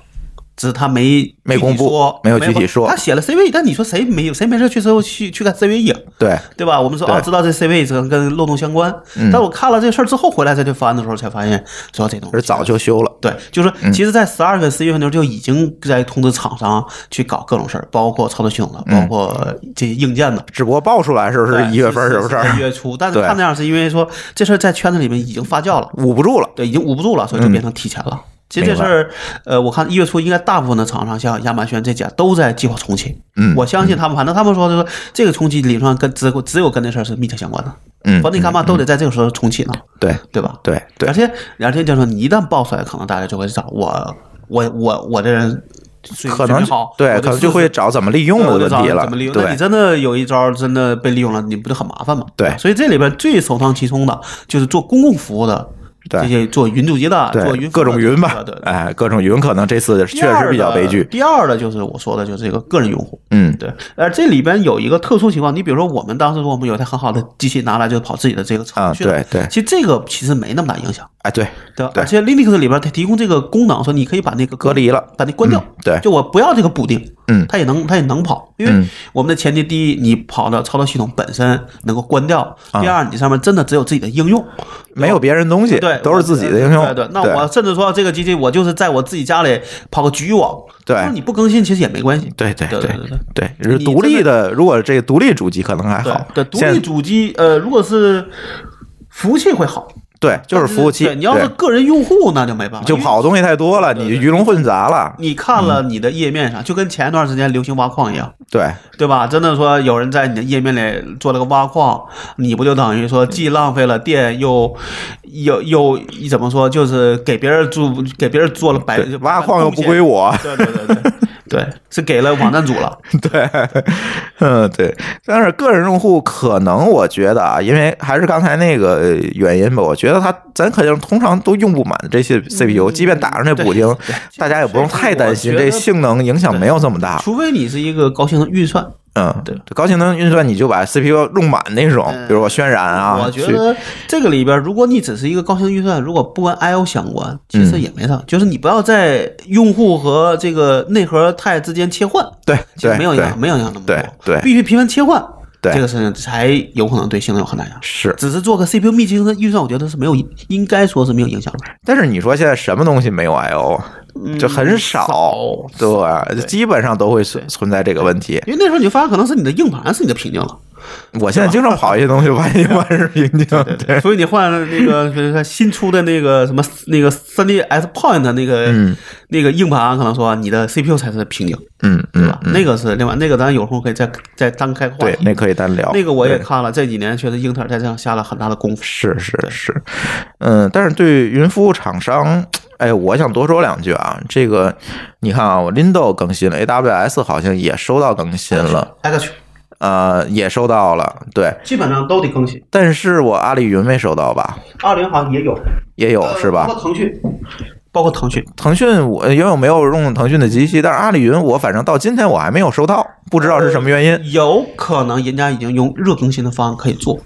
只是他没没公布没有具体说他写了 CV，但你说谁没有谁没事去之后去去看 CV 影？对，对吧？我们说对哦，知道这 CV 这跟漏洞相关，嗯但我看了这事儿之后回来再去翻的时候，才发现主要这东西是早就修了。对，就是嗯其实，在十二月份、十一月份的时候就已经在通知厂商去搞各种事儿，包括操作系统的，包括这些硬件的。只不过爆出来的时候是一月份，是不是？一月初，但是对看那样是因为说这事儿在圈子里面已经发酵了，捂不住了。对，已经捂不住了，所以就变成提前了。其实这事儿，呃，我看一月初应该大部分的厂商，像亚马逊这家都在计划重启。嗯我相信他们，反正他们说就是说这个重启理论上跟只只有跟这事儿是密切相关的，嗯，否则你干嘛都得在这个时候重启呢？对对吧？对对而，且而且就是说，你一旦爆出来，可能大家就会找我，我我我这人水可能好，对，可能就会找怎么利用我的问题了怎么利。用？那对你真的有一招真的被利用了，你不就很麻烦吗？对所以这里边最首当其冲的就是做公共服务的。对这些做云主机的，做云各种云吧对哎，各种云可能这次确实比较悲剧。第二的就是我说的，就是这个个人用户。嗯，对，而这里边有一个特殊情况，你比如说我们当时说我们有一台很好的机器拿来就跑自己的这个啊，程序了，对对，其实这个其实没那么大影响。哎对，对吧？而且 Linux 里边它提供这个功能，说你可以把那个隔离了把那关掉。嗯对就我不要这个补丁，嗯。它也能它也能跑，因为嗯。我们的前提第一，你跑的操作系统本身能够关掉；啊。第二，你上面真的只有自己的应用，没有别人东西，对，都是自己的应用。对对，那我甚至说这个机器我就是在我自己家里跑个局域网，对。那你不更新其实也没关系。对对对对对对对，是独立的。如果这个独立主机可能还好，对，独立主机呃，如果是服务器会好，对就是服务器对，你要是个人用户那就没办法，就跑东西太多了，你鱼龙混杂了。你看嗯了你的页面上，就跟前一段时间流行挖矿一样，对对吧？真的说有人在你的页面里做了个挖矿，你不就等于说既浪费了电，又又又怎么说，就是给别人做给别人做了白，挖矿又不归我，我。对对对对对，是给了网站主了。对，嗯，对，但是个人用户可能我觉得啊，因为还是刚才那个呃原因吧，我觉得他咱肯定通常都用不满这些 CPU，、即便打上这补丁，大家也不用太担心，这性能影响没有这么大。除非你是一个高性能运算，嗯，对高性能运算你就把 CPU 用满那种，比如说渲染啊，我觉得这个里边，如果你只是一个高性能运算，如果不跟 I/O 相关，其实也没啥。就是你不要在用户和这个内核态之间切换，对没有影响，没有影响那么多。对对必须频繁切换，对这个事情才有可能对性能有很大影响。是。只是做个 CPU 密集型的运算，我觉得是没有，应该说是没有影响的。但是你说现在什么东西没有 I/O，啊就很少，对，基本上都会存存在这个问题。因为那时候你就发现，可能是你的硬盘是你的瓶颈了。我现在经常跑一些东西，发现硬盘是瓶颈，对，所以你换那个，比如说新出的那个什么那个三 D S Point 那个、嗯那个硬盘，可能说你的 CPU 才是瓶颈，嗯对吧？嗯，那个是另外，那个咱有空可以再再单开对，题。那可以单聊。那个我也看了，这几年确实英特尔在这上下了很大的功夫。是是是，嗯，但是对云服务厂商，哎，我想多说两句啊。这个你看啊，我 Lindo 更新了，AWS 好像也收到更新了，挨个去，呃，也收到了，对。基本上都得更新。但是我阿里云没收到吧？阿里云好像也有，也有是吧包？括腾讯，包括腾讯。腾讯我因为我没有用腾讯的机器，但是阿里云我反正到今天我还没有收到，不知道是什么原因，有可能人家已经用热更新的方案可以做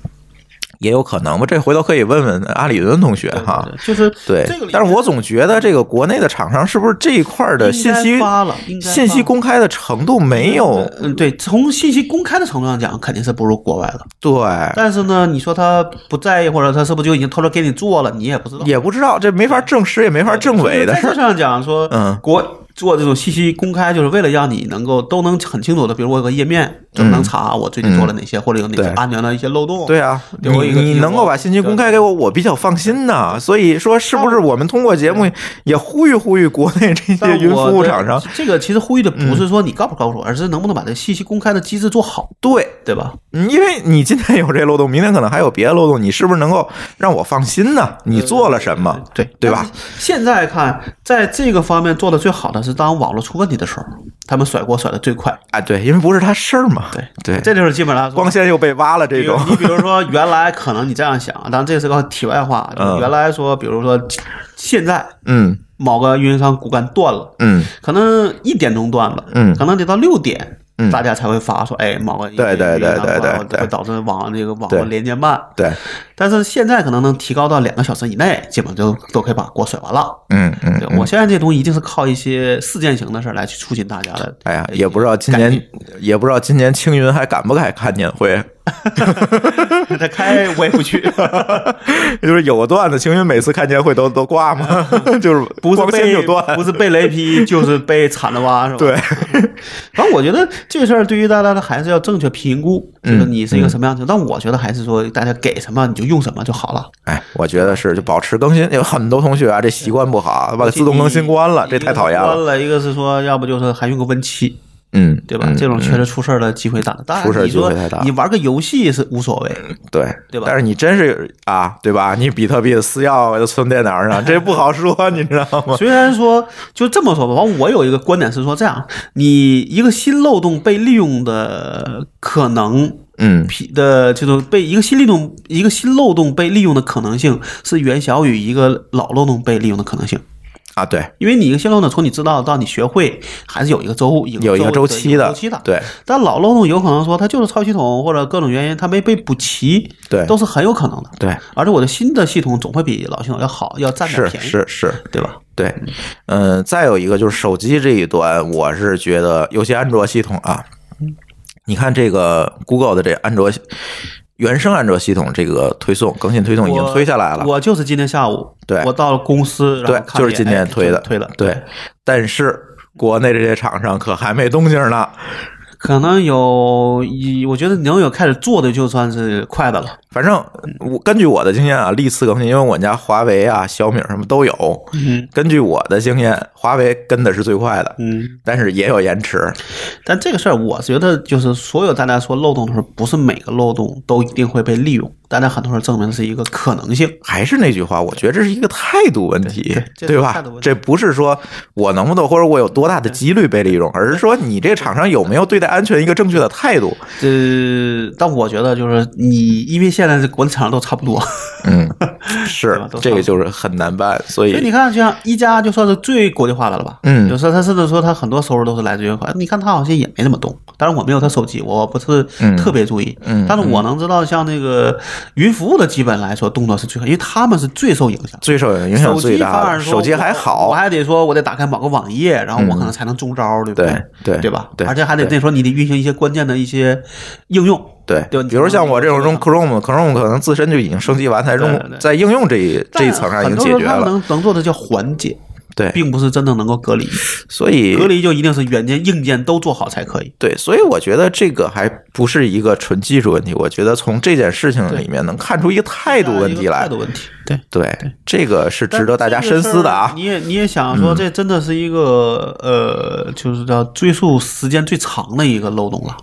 也有可能吧。这回头可以问问阿里云同学哈。对就是对但是我总觉得这个国内的厂商是不是这一块的信息发了信息公开的程度没有嗯，对，从信息公开的程度上讲，肯定是不如国外的。对，但是呢，你说他不在意，或者他是不是就已经偷偷给你做了，你也不知道。也不知道这没法证实，也没法证伪的事儿。在这上讲说，嗯国做这种信息公开，就是为了让你能够都能很清楚的，比如我有个页面，就能查我最近做了哪些，或者有哪些安全的一些漏洞。对啊，你你能够把信息公开给我，我比较放心呐。所以说，是不是我们通过节目也呼吁呼吁国内这些云服务厂商？这个其实呼吁的不是说你告不告诉我，而是能不能把这信息公开的机制做好，对，对吧？嗯因为你今天有这漏洞，明天可能还有别的漏洞，你是不是能够让我放心呢？你做了什么？对对吧？现在看，在这个方面做的最好的是当网络出问题的时候，他们甩锅甩的最快。啊，对，因为不是他事儿嘛。对对，这就是基本上光纤又被挖了，这种你比如说，原来可能你这样想，当然这是个题外话，原来说，比如说现在嗯某个运营商骨干断了，嗯可能一点钟断了，嗯可能得到六点。嗯大家才会发说，哎，某个对对对对对会导致网那个网络连接慢。对，但是现在可能能提高到两个小时以内，基本就都可以把锅甩完了。嗯嗯对，我现在这东西一定是靠一些事件型的事来去促进大家的。哎呀，也不知道今年，也不知道今年青云还敢不敢开年会。他开我也不去，就是有个段子，青云每次开年会都都挂嘛，就是不是被不是被雷劈，就是被铲子挖，是吧？对。反正我觉得这事儿对于大家的还是要正确评估，嗯就是你是一个什么样子。但我觉得还是说，大家给什么你就用什么就好了。哎，我觉得是就保持更新，有很多同学啊，这习惯不好，把自动更新关了，这太讨厌了。关了，一个是说，要不就是还用个 Win 七，嗯，对吧？嗯这种确实出事儿的机会大。当然，出事儿你说机会太大你玩个游戏是无所谓，对对吧但是你真是啊，对吧？你比特币的私钥存电脑上，这不好说，你知道吗？虽然说就这么说吧，反正我有一个观点是说，这样你一个新漏洞被利用的可能。嗯批的就是被一个新利用一个新漏洞被利用的可能性是远小于一个老漏洞被利用的可能性，啊，对，因为你一个新漏洞从你知道到你学会还是有一个周有一个周期的周期的。对但老漏洞有可能说它就是超系统或者各种原因它没被补齐，对都是很有可能的。对，而且我的新的系统总会比老系统要好，要占点便宜，是是，对吧？对，嗯，再有一个就是手机这一端，我是觉得有些安卓系统啊，你看这个 Google 的这安卓原生安卓系统这个推送更新推送已经推下来了，我就是今天下午，对。我到了公司，对，就是今天推的，推了，对，但是国内这些厂商可还没动静呢，可能有一，我觉得能有开始做的就算是快的了。反正我根据我的经验啊，历次更新，因为我家华为啊、小米什么都有。嗯根据我的经验，华为跟的是最快的，嗯，但是也有延迟。但这个事儿，我觉得就是所有大家说漏洞的时候，不是每个漏洞都一定会被利用，大家很多时候证明是一个可能性。还是那句话，我觉得这是一个态度问题，对吧这不是说我能不能或者我有多大的几率被利用，而是说你这个厂商有没有对待安全一个正确的态度。呃，但我觉得就是你，因为现现在这国际厂商都差不多。嗯，是这个就是很难办，所以所以你看，像一加就算是最国际化的了吧？嗯有时候他甚至说他很多收入都是来自于。你看他好像也没怎么动，但是我没有他手机，我不是嗯特别注意。嗯但是我能知道，像那个云服务的基本来说动作是最快，因为他们是最受影响。最受影响手机最大的。反而说手机还好，我还得说我得打开某个网页，然后我嗯可能才能中招，对不对对对吧？对而且还得那时候你得运行一些关键的一些应用。对对比如像我这种用 Chrome，Chrome 可能自身就已经升级完，才用在应用这一这一层上已经解决很多他们了。能能做的叫缓解，对，并不是真正能够隔离。所以隔离就一定是软件、硬件都做好才可以。对，所以我觉得这个还不是一个纯技术问题，我觉得从这件事情里面能看出一个态度问题来态。度问题，对。对，这个是值得大家深思的啊你。也你也想说，这真的是一个呃，就是叫追溯时间最长的一个漏洞了，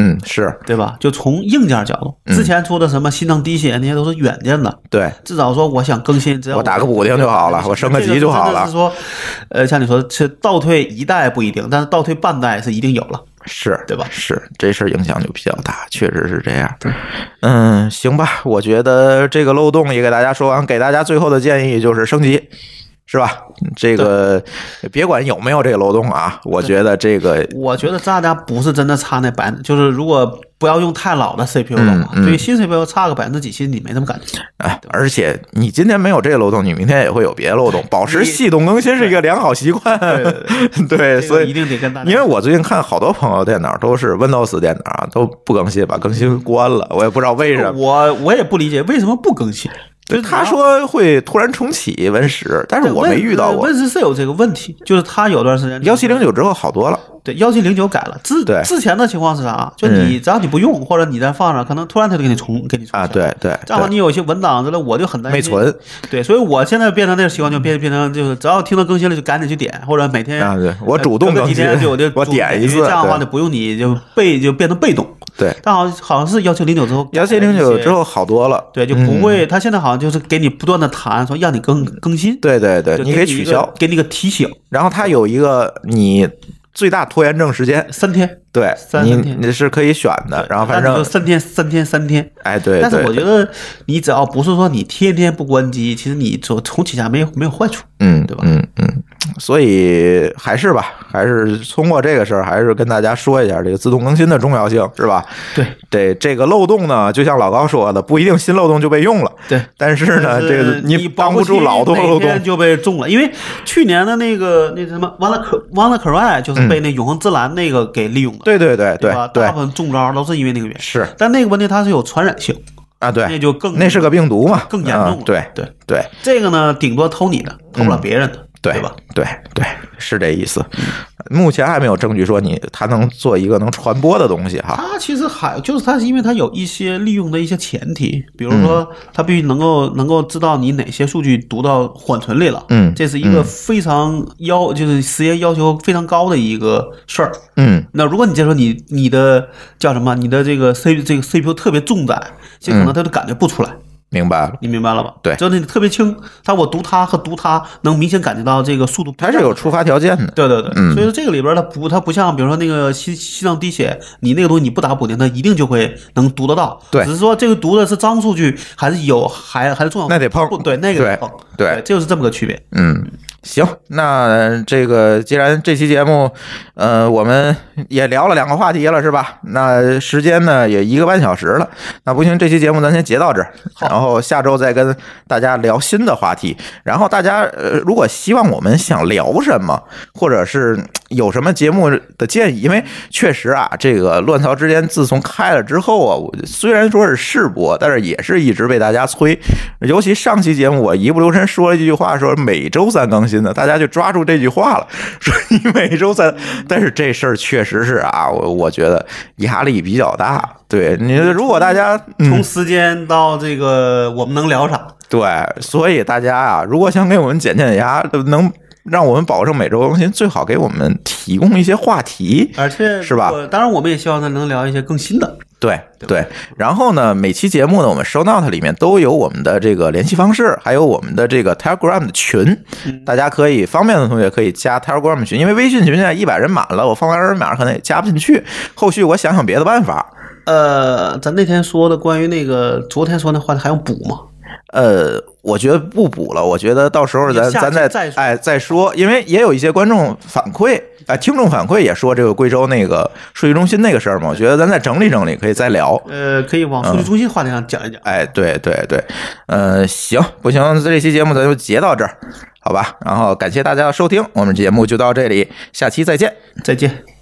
嗯，是对吧？就从硬件角度，之前出的什么心脏滴血那些都是软件的，对，至少说我想更新，只要我打个补丁就好了我升个级就好了这个真的是说，呃，像你说是倒退一代不一定，但是倒退半代是一定有了。是，对吧是，这事儿影响就比较大，确实是这样。嗯，行吧，我觉得这个漏洞也给大家说完，给大家最后的建议就是升级。是吧？这个别管有没有这个漏洞啊，我觉得这个我觉得大家不是真的差那百分，就是如果不要用太老的 CPU 的话，嗯嗯对于新 CPU 差个百分之几，其实你没什么感觉。哎，而且你今天没有这个漏洞，你明天也会有别的漏洞。保持系统更新是一个良好习惯，对，所以一定得跟大家，因为我最近看好多朋友电脑都是 Windows 电脑啊都不更新，把更新关了，我也不知道为什么。我我也不理解为什么不更新。就是他说会突然重启 Win 十，但是我没遇到过。Win 十是有这个问题，就是他有段时间幺七零九之后好多了，对幺七零九改了，之对之前的情况是啥？就你只要你不用，或者你再放上，可能突然它就给你重给你重啊，对对，对正好你有一些文档之类，我就很担心没存。对，所以我现在变成那个习惯，就变变成就是只要听到更新了就赶紧去点，或者每天啊对我主动更新天就 我就我点一次这样的话对就不用你就被就变成被动。对，但好像好像是幺七零九之后，幺七零九之后。好多了。对，就不会，他现在好像就是给你不断的弹，说让你更更新，对对对，就你可以取消，给你个提醒，然后它有一个你最大拖延症时间，三天，对三三天你是可以选的。然后反正就三天三天三天。哎对，但是我觉得你只要不是说你天天不关机，其实你重重启下没有没有坏处。嗯，对吧嗯嗯，所以还是吧，还是通过这个事儿，还是跟大家说一下这个自动更新的重要性，是吧？对。对，这个漏洞呢，就像老高说的，不一定新漏洞就被用了，对，但是呢，这个你挡不住老多多漏洞。就被中了，因为去年的那个那什么完了可完了可外就是被那永恒之蓝那个给利用了，对对对对大部分中招都是因为那个原因。是。但那个问题它是有传染性，啊，对，那就更那是个病毒嘛，更严重了。啊对对。对。这个呢，顶多偷你的，偷不了别人的，对对吧？？对对，是这意思。目前还没有证据说你它能做一个能传播的东西哈。它其实还就是它是因为它有一些利用的一些前提，比如说它必须能够能够知道你哪些数据读到缓存里了，嗯这是一个非常要就是时间要求非常高的一个事儿。嗯那如果你再说你你的叫什么，你的这个 C 这个 CPU 特别重载，这可能它都感觉不出来。明白了，你明白了吧？对就是你特别轻，但我读它和读它能明显感觉到这个速度。它是有触发条件的。对对对，嗯所以说这个里边它不，它不像比如说那个心心脏滴血，你那个东西你不打补丁，它一定就会能读得到。对只是说这个读的是脏数据，还是有还还是重要？那得碰对，那个得对碰。对这就是这么个区别。嗯，行，那这个既然这期节目，呃，我们也聊了两个话题了，是吧？那时间呢也一个半小时了，那不行，这期节目咱先截到这儿，然后下周再跟大家聊新的话题。然后大家呃，如果希望我们想聊什么，或者是有什么节目的建议，因为确实啊，这个乱曹之间自从开了之后啊，我虽然说是试播，但是也是一直被大家催，尤其上期节目我一不留神说了一句话，说每周三更新的，大家就抓住这句话了，说你每周三，但是这事儿确实是啊，我我觉得压力比较大。对你，如果大家嗯从时间到这个我们能聊啥？对，所以大家啊，如果想给我们减减压，能让我们保证每周更新，最好给我们提供一些话题。而且是吧当然，我们也希望他能聊一些更新的。对对，然后呢，每期节目呢，我们 show note 里面都有我们的这个联系方式，还有我们的这个 Telegram 的群，大家可以方便的同学可以加 Telegram 群，因为微信群现在一百人满了，我放完二维码可能也加不进去，后续我想想别的办法。呃，咱那天说的关于那个昨天说那话题还用补吗？呃，我觉得不补了，我觉得到时候咱咱再哎再说，因为也有一些观众反馈，哎，听众反馈也说这个贵州那个数据中心那个事儿嘛，我觉得咱再整理整理，可以再聊。呃，可以往数据中心话题上讲一讲。哎，对对对，呃，行，不行，这期节目咱就截到这儿，好吧？然后感谢大家的收听，我们节目就到这里，下期再见。再见。